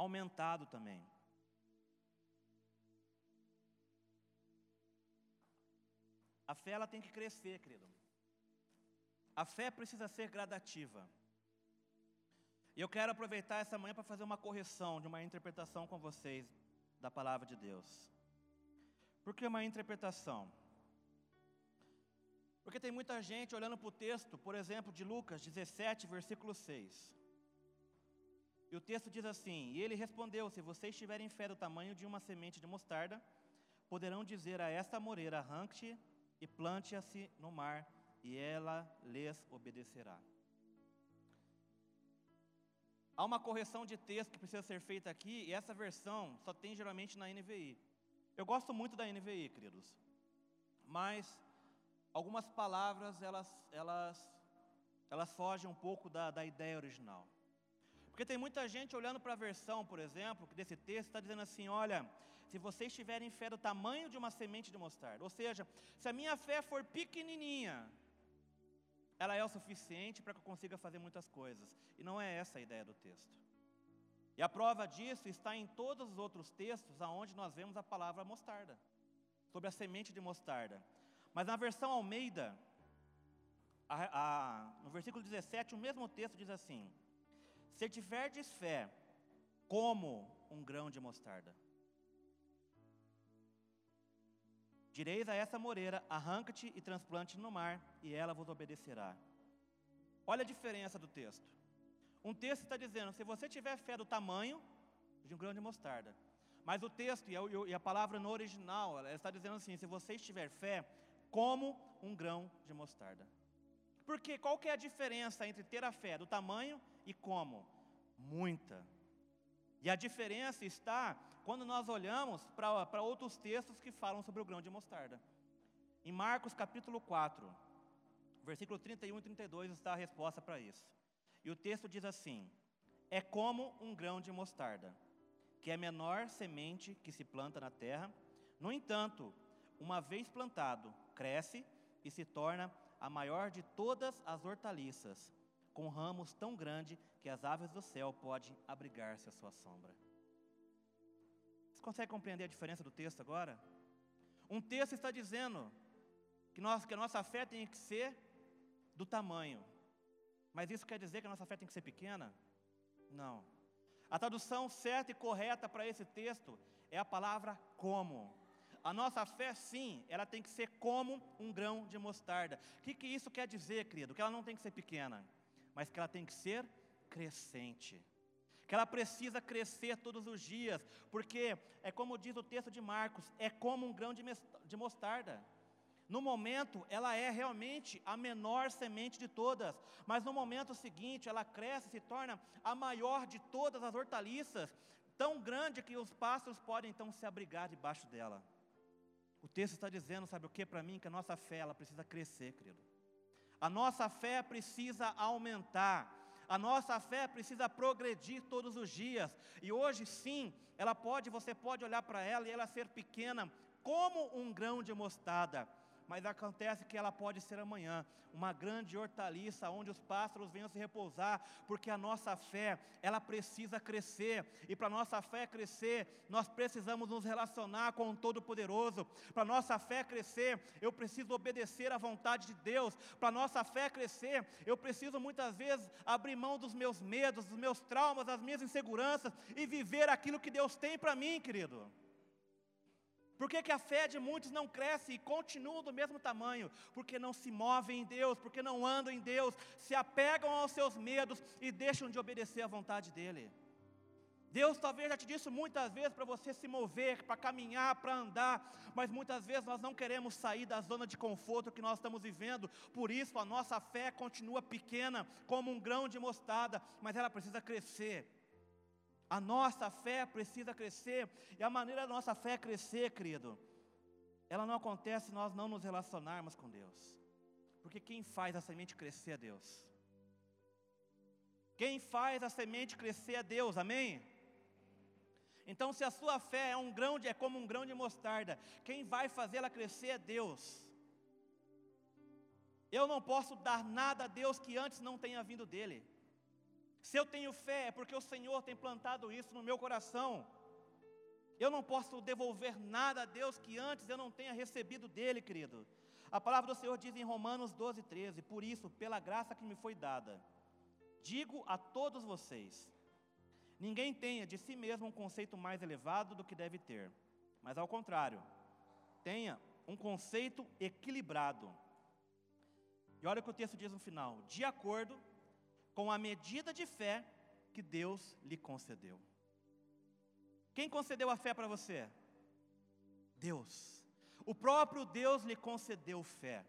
aumentado também. A fé ela tem que crescer, querido. A fé precisa ser gradativa. E eu quero aproveitar essa manhã para fazer uma correção de uma interpretação com vocês da palavra de Deus. Por que uma interpretação? Porque tem muita gente olhando para o texto, por exemplo, de Lucas 17, versículo 6. E o texto diz assim: E ele respondeu: Se vocês tiverem fé do tamanho de uma semente de mostarda, poderão dizer a esta moreira: arranque e plante-se no mar, e ela lhes obedecerá. Há uma correção de texto que precisa ser feita aqui, e essa versão só tem geralmente na NVI. Eu gosto muito da NVI, queridos, mas algumas palavras elas, elas, elas fogem um pouco da, da ideia original. Porque tem muita gente olhando para a versão, por exemplo, desse texto, está dizendo assim: olha, se vocês tiverem fé do tamanho de uma semente de mostarda, ou seja, se a minha fé for pequenininha, ela é o suficiente para que eu consiga fazer muitas coisas. E não é essa a ideia do texto. E a prova disso está em todos os outros textos aonde nós vemos a palavra mostarda, sobre a semente de mostarda. Mas na versão Almeida, a, a, no versículo 17, o mesmo texto diz assim: Se tiverdes fé como um grão de mostarda, Direis a essa moreira: arranca-te e transplante no mar, e ela vos obedecerá. Olha a diferença do texto. Um texto está dizendo: se você tiver fé do tamanho de um grão de mostarda. Mas o texto e a, palavra no original, ela está dizendo assim: se você tiver fé, como um grão de mostarda. Porque qual que é a diferença entre ter a fé do tamanho e como? Muita. E a diferença está quando nós olhamos para outros textos que falam sobre o grão de mostarda. Em Marcos capítulo 4, versículo 31 e 32 está a resposta para isso. E o texto diz assim: É como um grão de mostarda, que é a menor semente que se planta na terra. No entanto, uma vez plantado, cresce e se torna a maior de todas as hortaliças, com ramos tão grandes que as aves do céu podem abrigar-se à sua sombra. Você consegue compreender a diferença do texto agora? Um texto está dizendo que, nós, que a nossa fé tem que ser do tamanho. Mas isso quer dizer que a nossa fé tem que ser pequena? Não. A tradução certa e correta para esse texto é a palavra como. A nossa fé, sim, ela tem que ser como um grão de mostarda. O que, que isso quer dizer, querido? Que ela não tem que ser pequena, mas que ela tem que ser crescente que ela precisa crescer todos os dias, porque é como diz o texto de Marcos, é como um grão de mostarda. No momento, ela é realmente a menor semente de todas, mas no momento seguinte, ela cresce e se torna a maior de todas as hortaliças, tão grande que os pássaros podem então se abrigar debaixo dela. O texto está dizendo, sabe o que para mim? Que a nossa fé ela precisa crescer, querido. A nossa fé precisa aumentar. A nossa fé precisa progredir todos os dias. E hoje sim, ela pode, você pode olhar para ela e ela ser pequena como um grão de mostarda mas acontece que ela pode ser amanhã uma grande hortaliça onde os pássaros venham se repousar, porque a nossa fé, ela precisa crescer, e para nossa fé crescer, nós precisamos nos relacionar com o Todo-Poderoso. Para nossa fé crescer, eu preciso obedecer à vontade de Deus. Para nossa fé crescer, eu preciso muitas vezes abrir mão dos meus medos, dos meus traumas, das minhas inseguranças e viver aquilo que Deus tem para mim, querido. Por que, que, a fé de muitos não cresce e continua do mesmo tamanho? Porque não se movem em Deus, porque não andam em Deus, se apegam aos seus medos e deixam de obedecer à vontade dEle. Deus talvez já te disse muitas vezes para você se mover, para caminhar, para andar, mas muitas vezes nós não queremos sair da zona de conforto que nós estamos vivendo, por isso a nossa fé continua pequena, como um grão de mostarda, mas ela precisa crescer. A nossa fé precisa crescer, e a maneira da nossa fé crescer, querido, ela não acontece se nós não nos relacionarmos com Deus, porque quem faz a semente crescer é Deus. Quem faz a semente crescer é Deus, amém? Então, se a sua fé é um grão de, é como um grão de mostarda, quem vai fazê-la crescer é Deus. Eu não posso dar nada a Deus que antes não tenha vindo dele. Se eu tenho fé, é porque o Senhor tem plantado isso no meu coração. Eu não posso devolver nada a Deus que antes eu não tenha recebido dele, querido. A palavra do Senhor diz em Romanos 12, 13: Por isso, pela graça que me foi dada, digo a todos vocês, Ninguém tenha de si mesmo um conceito mais elevado do que deve ter, mas ao contrário, tenha um conceito equilibrado. E olha o que o texto diz no final: de acordo com a medida de fé que Deus lhe concedeu. Quem concedeu a fé para você? Deus. O próprio Deus lhe concedeu fé.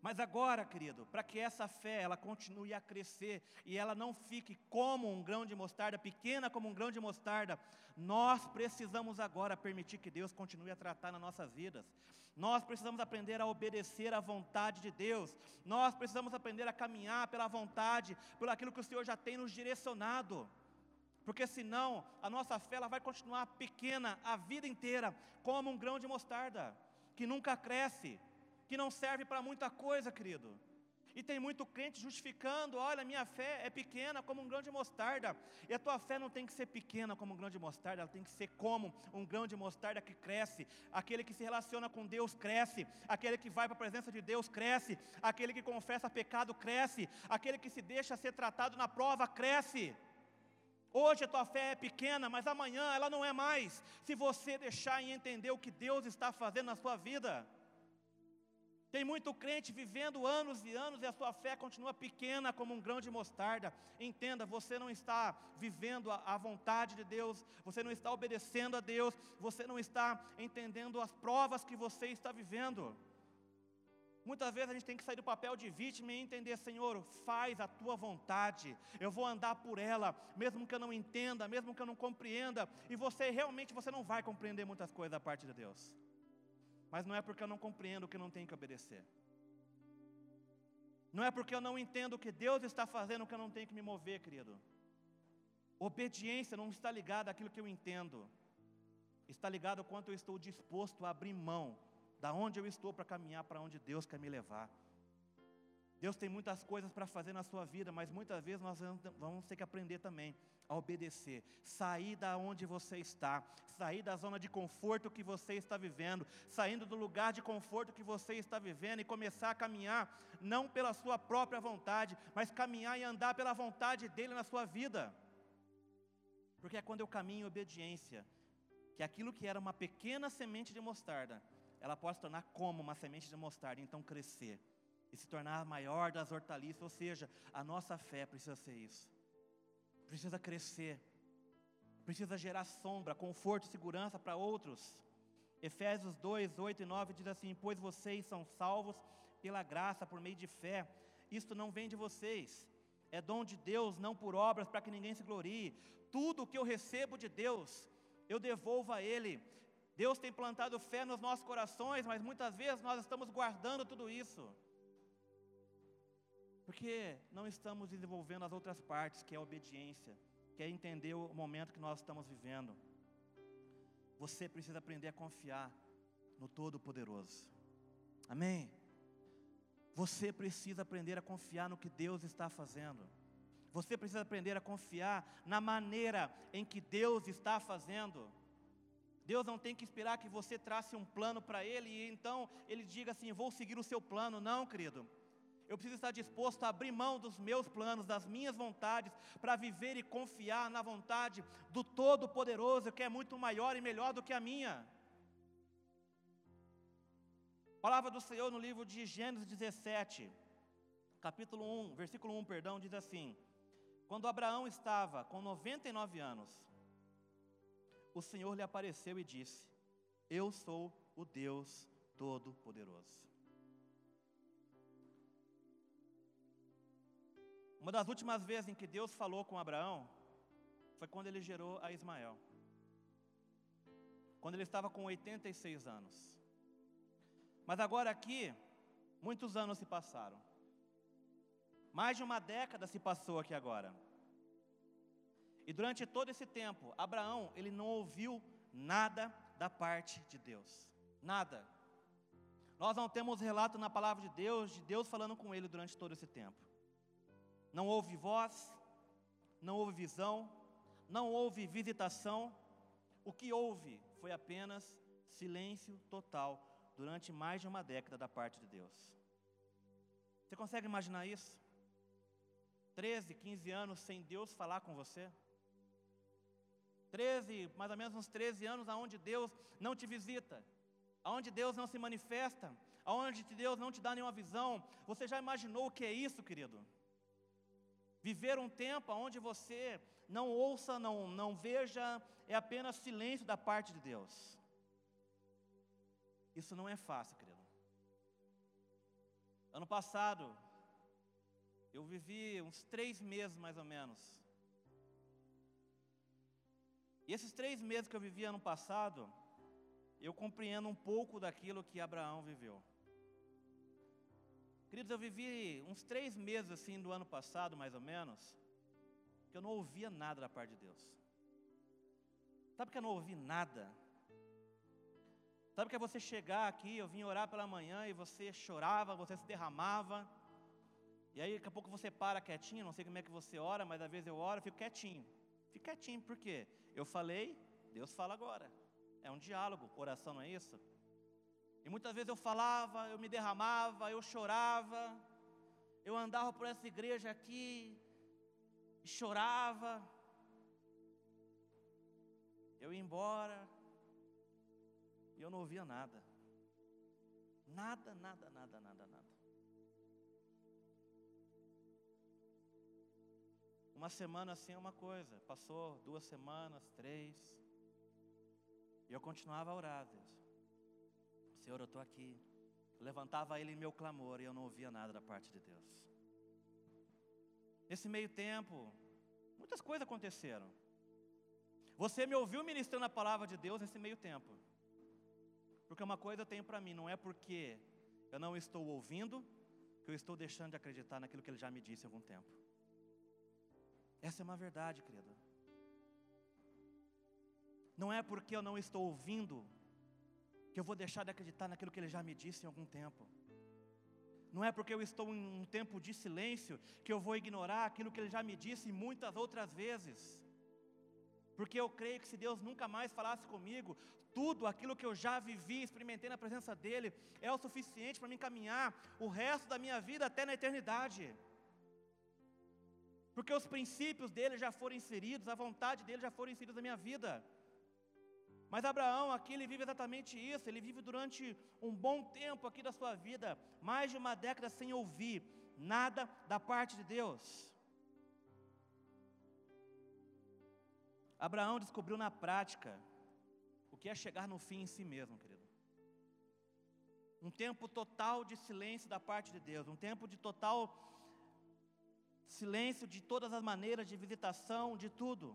Mas agora, querido, para que essa fé ela continue a crescer e ela não fique como um grão de mostarda, pequena como um grão de mostarda, nós precisamos agora permitir que Deus continue a tratar nas nossas vidas. Nós precisamos aprender a obedecer à vontade de Deus. Nós precisamos aprender a caminhar pela vontade, pelo aquilo que o Senhor já tem nos direcionado. Porque senão a nossa fé ela vai continuar pequena a vida inteira, como um grão de mostarda, que nunca cresce, que não serve para muita coisa, querido. E tem muito crente justificando, olha, minha fé é pequena como um grão de mostarda. E a tua fé não tem que ser pequena como um grão de mostarda, ela tem que ser como um grão de mostarda que cresce. Aquele que se relaciona com Deus cresce, aquele que vai para a presença de Deus cresce, aquele que confessa pecado cresce, aquele que se deixa ser tratado na prova cresce. Hoje a tua fé é pequena, mas amanhã ela não é mais, se você deixar e entender o que Deus está fazendo na sua vida. Tem muito crente vivendo anos e anos e a sua fé continua pequena como um grão de mostarda. Entenda, você não está vivendo a, a, vontade de Deus, você não está obedecendo a Deus, você não está entendendo as provas que você está vivendo. Muitas vezes a gente tem que sair do papel de vítima e entender, Senhor, faz a tua vontade, eu vou andar por ela, mesmo que eu não entenda, mesmo que eu não compreenda, e você realmente você não vai compreender muitas coisas da parte de Deus mas não é porque eu não compreendo que não tenho que obedecer. Não é porque eu não entendo o que Deus está fazendo que eu não tenho que me mover, querido. Obediência não está ligada àquilo que eu entendo, está ligado ao quanto eu estou disposto a abrir mão da onde eu estou para caminhar para onde Deus quer me levar. Deus tem muitas coisas para fazer na sua vida, mas muitas vezes nós vamos ter que aprender também a obedecer, sair da onde você está, sair da zona de conforto que você está vivendo, saindo do lugar de conforto que você está vivendo e começar a caminhar não pela sua própria vontade, mas caminhar e andar pela vontade dele na sua vida. Porque é quando eu caminho em obediência, que aquilo que era uma pequena semente de mostarda, ela pode se tornar como uma semente de mostarda, então crescer e se tornar a maior das hortaliças, ou seja, a nossa fé precisa ser isso precisa crescer, precisa gerar sombra, conforto e segurança para outros. Efésios 2, 8 e 9 diz assim: Pois vocês são salvos pela graça, por meio de fé. Isto não vem de vocês, é dom de Deus, não por obras, para que ninguém se glorie. Tudo que eu recebo de Deus, eu devolvo a Ele. Deus tem plantado fé nos nossos corações, mas muitas vezes nós estamos guardando tudo isso. Porque não estamos desenvolvendo as outras partes, que é a obediência, que é entender o momento que nós estamos vivendo. Você precisa aprender a confiar no Todo-Poderoso. Amém? Você precisa aprender a confiar no que Deus está fazendo. Você precisa aprender a confiar na maneira em que Deus está fazendo. Deus não tem que esperar que você trace um plano para Ele e então Ele diga assim: vou seguir o seu plano. Não, querido. Eu preciso estar disposto a abrir mão dos meus planos, das minhas vontades, para viver e confiar na vontade do Todo-Poderoso, que é muito maior e melhor do que a minha. palavra do Senhor no livro de Gênesis 17, capítulo 1, versículo 1, perdão, diz assim: Quando Abraão estava com 99 anos, o Senhor lhe apareceu e disse: Eu sou o Deus Todo-Poderoso. Uma das últimas vezes em que Deus falou com Abraão foi quando ele gerou a Ismael. Quando ele estava com 86 anos. Mas agora aqui, muitos anos se passaram. Mais de uma década se passou aqui agora. E durante todo esse tempo, Abraão, ele não ouviu nada da parte de Deus. Nada. Nós não temos relato na palavra de Deus, de Deus falando com ele durante todo esse tempo. Não houve voz, não houve visão, não houve visitação. O que houve foi apenas silêncio total durante mais de uma década da parte de Deus. Você consegue imaginar isso? 13, 15 anos sem Deus falar com você? 13, mais ou menos uns 13 anos aonde Deus não te visita, aonde Deus não se manifesta, aonde Deus não te dá nenhuma visão. Você já imaginou o que é isso, querido? Viver um tempo onde você não ouça, não, não veja, é apenas silêncio da parte de Deus. Isso não é fácil, querido. Ano passado, eu vivi uns três meses mais ou menos. E esses três meses que eu vivi ano passado, eu compreendo um pouco daquilo que Abraão viveu. Queridos, eu vivi uns três meses assim do ano passado, mais ou menos, que eu não ouvia nada da parte de Deus. Sabe que eu não ouvi nada? Sabe que é você chegar aqui, eu vim orar pela manhã e você chorava, você se derramava. E aí daqui a pouco você para quietinho, não sei como é que você ora, mas às vezes eu oro, eu fico quietinho. Fico quietinho, por quê? Eu falei, Deus fala agora. É um diálogo, oração não é isso? E muitas vezes eu falava, eu me derramava, eu chorava, eu andava por essa igreja aqui e chorava. Eu ia embora e eu não ouvia nada. Nada, nada, nada, nada, nada. Uma semana assim é uma coisa, passou duas semanas, três, e eu continuava a orar, Deus. Senhor, eu estou aqui. Levantava ele em meu clamor e eu não ouvia nada da parte de Deus. Nesse meio tempo, muitas coisas aconteceram. Você me ouviu ministrando a palavra de Deus nesse meio tempo. Porque uma coisa eu tenho para mim, não é porque eu não estou ouvindo que eu estou deixando de acreditar naquilo que ele já me disse há algum tempo. Essa é uma verdade, querido. Não é porque eu não estou ouvindo que eu vou deixar de acreditar naquilo que ele já me disse em algum tempo. Não é porque eu estou em um tempo de silêncio que eu vou ignorar aquilo que ele já me disse muitas outras vezes. Porque eu creio que se Deus nunca mais falasse comigo, tudo aquilo que eu já vivi, experimentei na presença dEle, é o suficiente para me encaminhar o resto da minha vida até na eternidade. Porque os princípios dele já foram inseridos, a vontade dele já foram inseridos na minha vida. Mas Abraão aqui ele vive exatamente isso, ele vive durante um bom tempo aqui da sua vida, mais de uma década sem ouvir nada da parte de Deus. Abraão descobriu na prática o que é chegar no fim em si mesmo, querido. Um tempo total de silêncio da parte de Deus, um tempo de total silêncio de todas as maneiras de visitação, de tudo.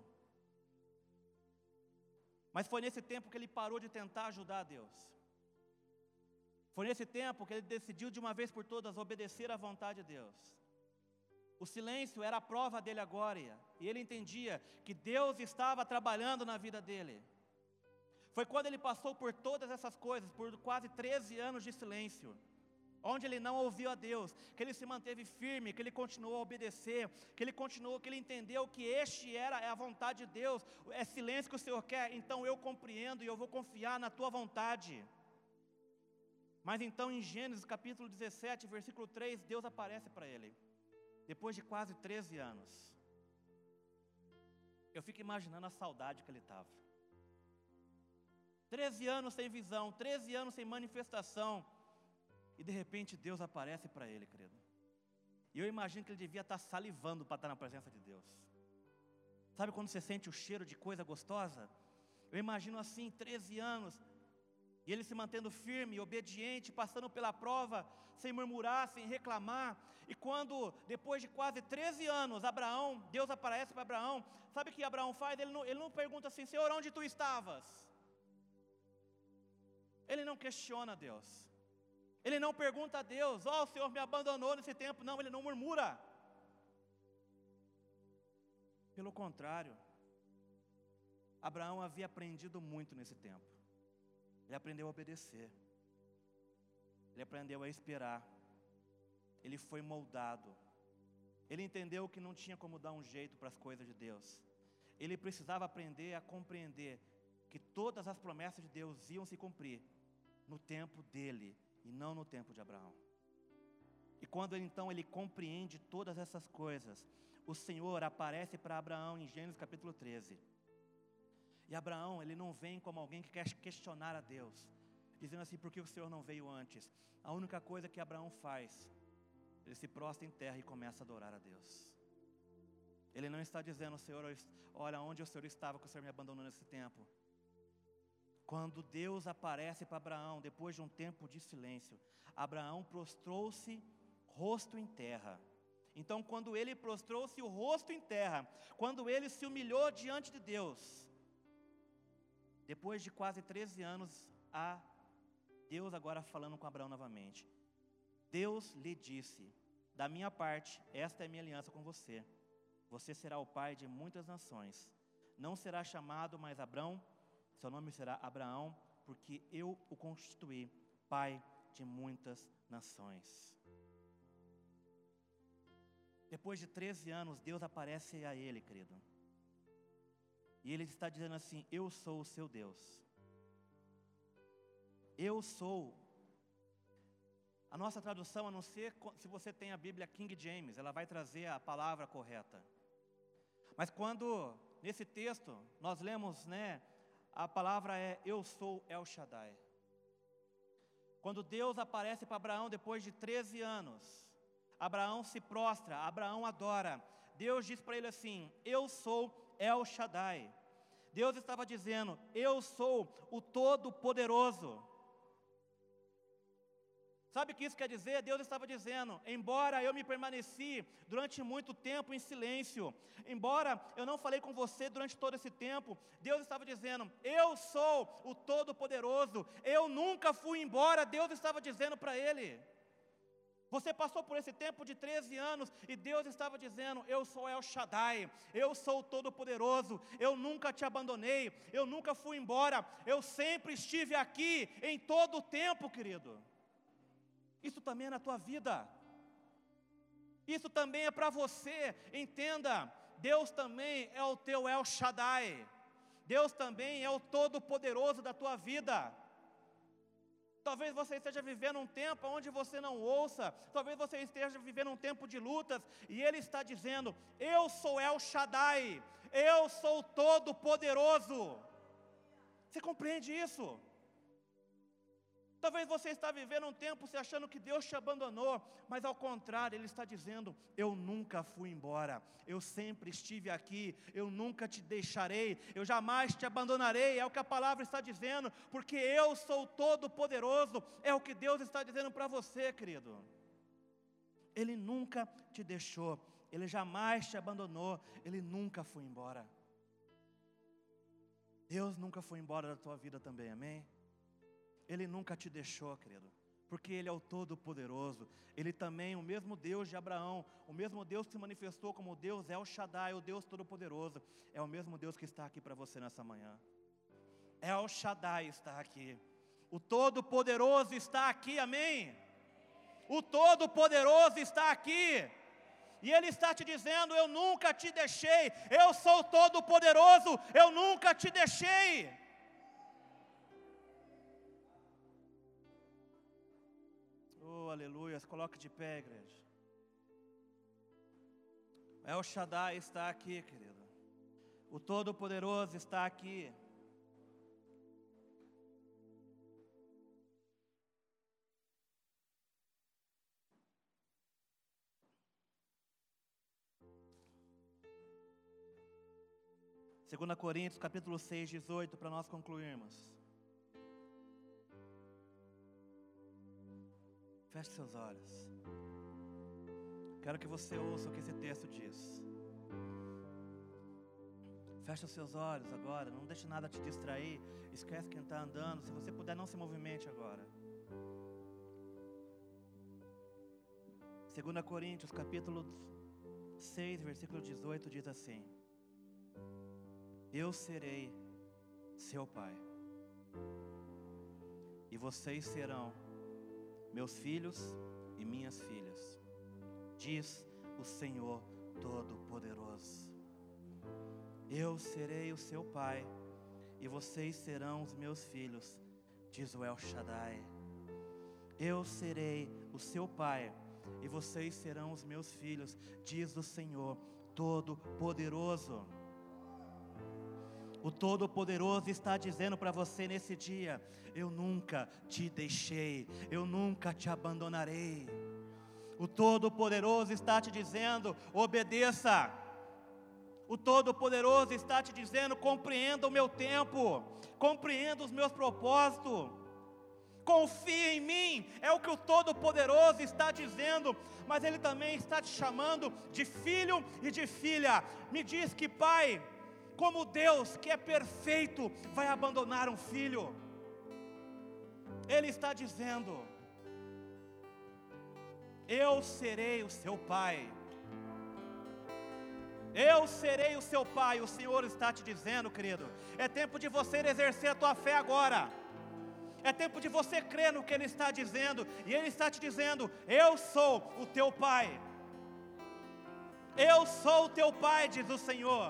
Mas foi nesse tempo que ele parou de tentar ajudar a Deus. Foi nesse tempo que ele decidiu de uma vez por todas obedecer à vontade de Deus. O silêncio era a prova dele agora, e ele entendia que Deus estava trabalhando na vida dele. Foi quando ele passou por todas essas coisas, por quase 13 anos de silêncio, onde ele não ouviu a Deus, que ele se manteve firme, que ele continuou a obedecer, que ele continuou, que ele entendeu que este era a vontade de Deus, é silêncio que o Senhor quer, então eu compreendo e eu vou confiar na tua vontade. Mas então em Gênesis capítulo 17, versículo 3, Deus aparece para ele, depois de quase 13 anos. Eu fico imaginando a saudade que ele estava. 13 anos sem visão, 13 anos sem manifestação, E de repente Deus aparece para ele, querido. E eu imagino que ele devia estar salivando para estar na presença de Deus. Sabe quando você sente o cheiro de coisa gostosa? Eu imagino assim, 13 anos, e ele se mantendo firme, obediente, passando pela prova, sem murmurar, sem reclamar. E quando, depois de quase 13 anos, Abraão, Deus aparece para Abraão, sabe o que Abraão faz? Ele não, ele não pergunta assim, Senhor, onde tu estavas? Ele não questiona Deus. Ele não pergunta a Deus, ó, oh, o Senhor me abandonou nesse tempo. Não, ele não murmura. Pelo contrário, Abraão havia aprendido muito nesse tempo. Ele aprendeu a obedecer. Ele aprendeu a esperar. Ele foi moldado. Ele entendeu que não tinha como dar um jeito para as coisas de Deus. Ele precisava aprender a compreender que todas as promessas de Deus iam se cumprir no tempo dele e não no tempo de Abraão. E quando então ele compreende todas essas coisas, o Senhor aparece para Abraão em Gênesis capítulo 13. E Abraão, ele não vem como alguém que quer questionar a Deus, dizendo assim: por que o Senhor não veio antes? A única coisa que Abraão faz, ele se prostra em terra e começa a adorar a Deus. Ele não está dizendo, Senhor, olha onde o Senhor estava que o Senhor me abandonou nesse tempo. Quando Deus aparece para Abraão, depois de um tempo de silêncio, Abraão prostrou-se rosto em terra. Então, quando ele prostrou-se o rosto em terra, quando ele se humilhou diante de Deus, depois de quase 13 anos, Deus agora falando com Abraão novamente. Deus lhe disse: Da minha parte, esta é minha aliança com você. Você será o pai de muitas nações. Não será chamado mais Abraão, seu nome será Abraão, porque eu o constituí pai de muitas nações. Depois de 13 anos, Deus aparece a ele, querido. E ele está dizendo assim: Eu sou o seu Deus. Eu sou. A nossa tradução, a não ser se você tem a Bíblia King James, ela vai trazer a palavra correta. Mas quando nesse texto nós lemos, né, a palavra é Eu sou El Shaddai. Quando Deus aparece para Abraão depois de 13 anos, Abraão se prostra, Abraão adora. Deus diz para ele assim: Eu sou El Shaddai. Deus estava dizendo: Eu sou o Todo-Poderoso. Sabe o que isso quer dizer? Deus estava dizendo: embora eu me permaneci durante muito tempo em silêncio, embora eu não falei com você durante todo esse tempo, Deus estava dizendo: eu sou o Todo-Poderoso, eu nunca fui embora. Deus estava dizendo para ele. Você passou por esse tempo de 13 anos e Deus estava dizendo: Eu sou El Shaddai, eu sou o Todo-Poderoso, eu nunca te abandonei, eu nunca fui embora, eu sempre estive aqui em todo o tempo, querido. Isso também é na tua vida, isso também é para você, entenda. Deus também é o teu El Shaddai, Deus também é o Todo-Poderoso da tua vida. Talvez você esteja vivendo um tempo onde você não ouça, talvez você esteja vivendo um tempo de lutas, e Ele está dizendo: Eu sou El Shaddai, eu sou todo-poderoso. Você compreende isso? Talvez você está vivendo um tempo se achando que Deus te abandonou, mas ao contrário, Ele está dizendo: Eu nunca fui embora, eu sempre estive aqui, eu nunca te deixarei, eu jamais te abandonarei, é o que a palavra está dizendo, porque eu sou todo-poderoso, é o que Deus está dizendo para você, querido. Ele nunca te deixou, Ele jamais te abandonou, Ele nunca foi embora. Deus nunca foi embora da tua vida também, amém? Ele nunca te deixou, querido, porque Ele é o Todo-Poderoso. Ele também, o mesmo Deus de Abraão, o mesmo Deus que se manifestou como Deus é o Shaddai, o Deus Todo-Poderoso, é o mesmo Deus que está aqui para você nessa manhã. É o Shaddai está aqui. O Todo-Poderoso está aqui, amém? O Todo-Poderoso está aqui. E Ele está te dizendo: Eu nunca te deixei, eu sou Todo-Poderoso, eu nunca te deixei. aleluia. Coloque de pé, igreja. El Shaddai está aqui, querido. O Todo-Poderoso está aqui. Segunda Coríntios, capítulo 6, 18, para nós concluirmos. Feche seus olhos. Quero que você ouça o que esse texto diz. Feche os seus olhos agora, não deixe nada te distrair. Esquece quem está andando. Se você puder, não se movimente agora. 2 Coríntios, capítulo 6, versículo 18, diz assim: Eu serei seu pai, e vocês serão meus filhos e minhas filhas, diz o Senhor Todo-Poderoso. Eu serei o seu pai, e vocês serão os meus filhos, diz o El Shaddai. Eu serei o seu pai, e vocês serão os meus filhos, diz o Senhor Todo-Poderoso. O Todo-Poderoso está dizendo para você nesse dia: Eu nunca te deixei, eu nunca te abandonarei. O Todo-Poderoso está te dizendo: obedeça. O Todo-Poderoso está te dizendo: compreenda o meu tempo, compreenda os meus propósitos. Confie em mim, é o que o Todo-Poderoso está dizendo, mas Ele também está te chamando de filho e de filha. Me diz que, Pai, como Deus que é perfeito vai abandonar um filho? Ele está dizendo: Eu serei o seu pai. Eu serei o seu pai. O Senhor está te dizendo, querido. É tempo de você exercer a tua fé agora. É tempo de você crer no que Ele está dizendo. E Ele está te dizendo: Eu sou o teu pai. Eu sou o teu pai, diz o Senhor.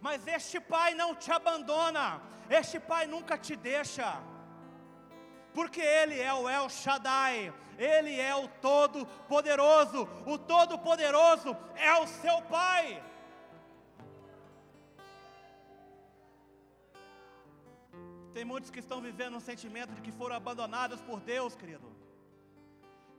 Mas este pai não te abandona, este pai nunca te deixa, porque ele é o El Shaddai, ele é o Todo-Poderoso, o Todo-Poderoso é o seu pai. Tem muitos que estão vivendo um sentimento de que foram abandonados por Deus, querido.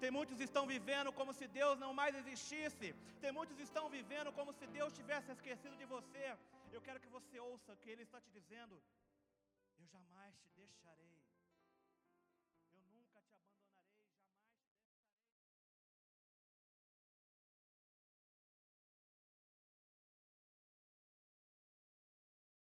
Tem muitos que estão vivendo como se Deus não mais existisse. Tem muitos que estão vivendo como se Deus tivesse esquecido de você. Eu quero que você ouça o que Ele está te dizendo. Eu jamais te deixarei.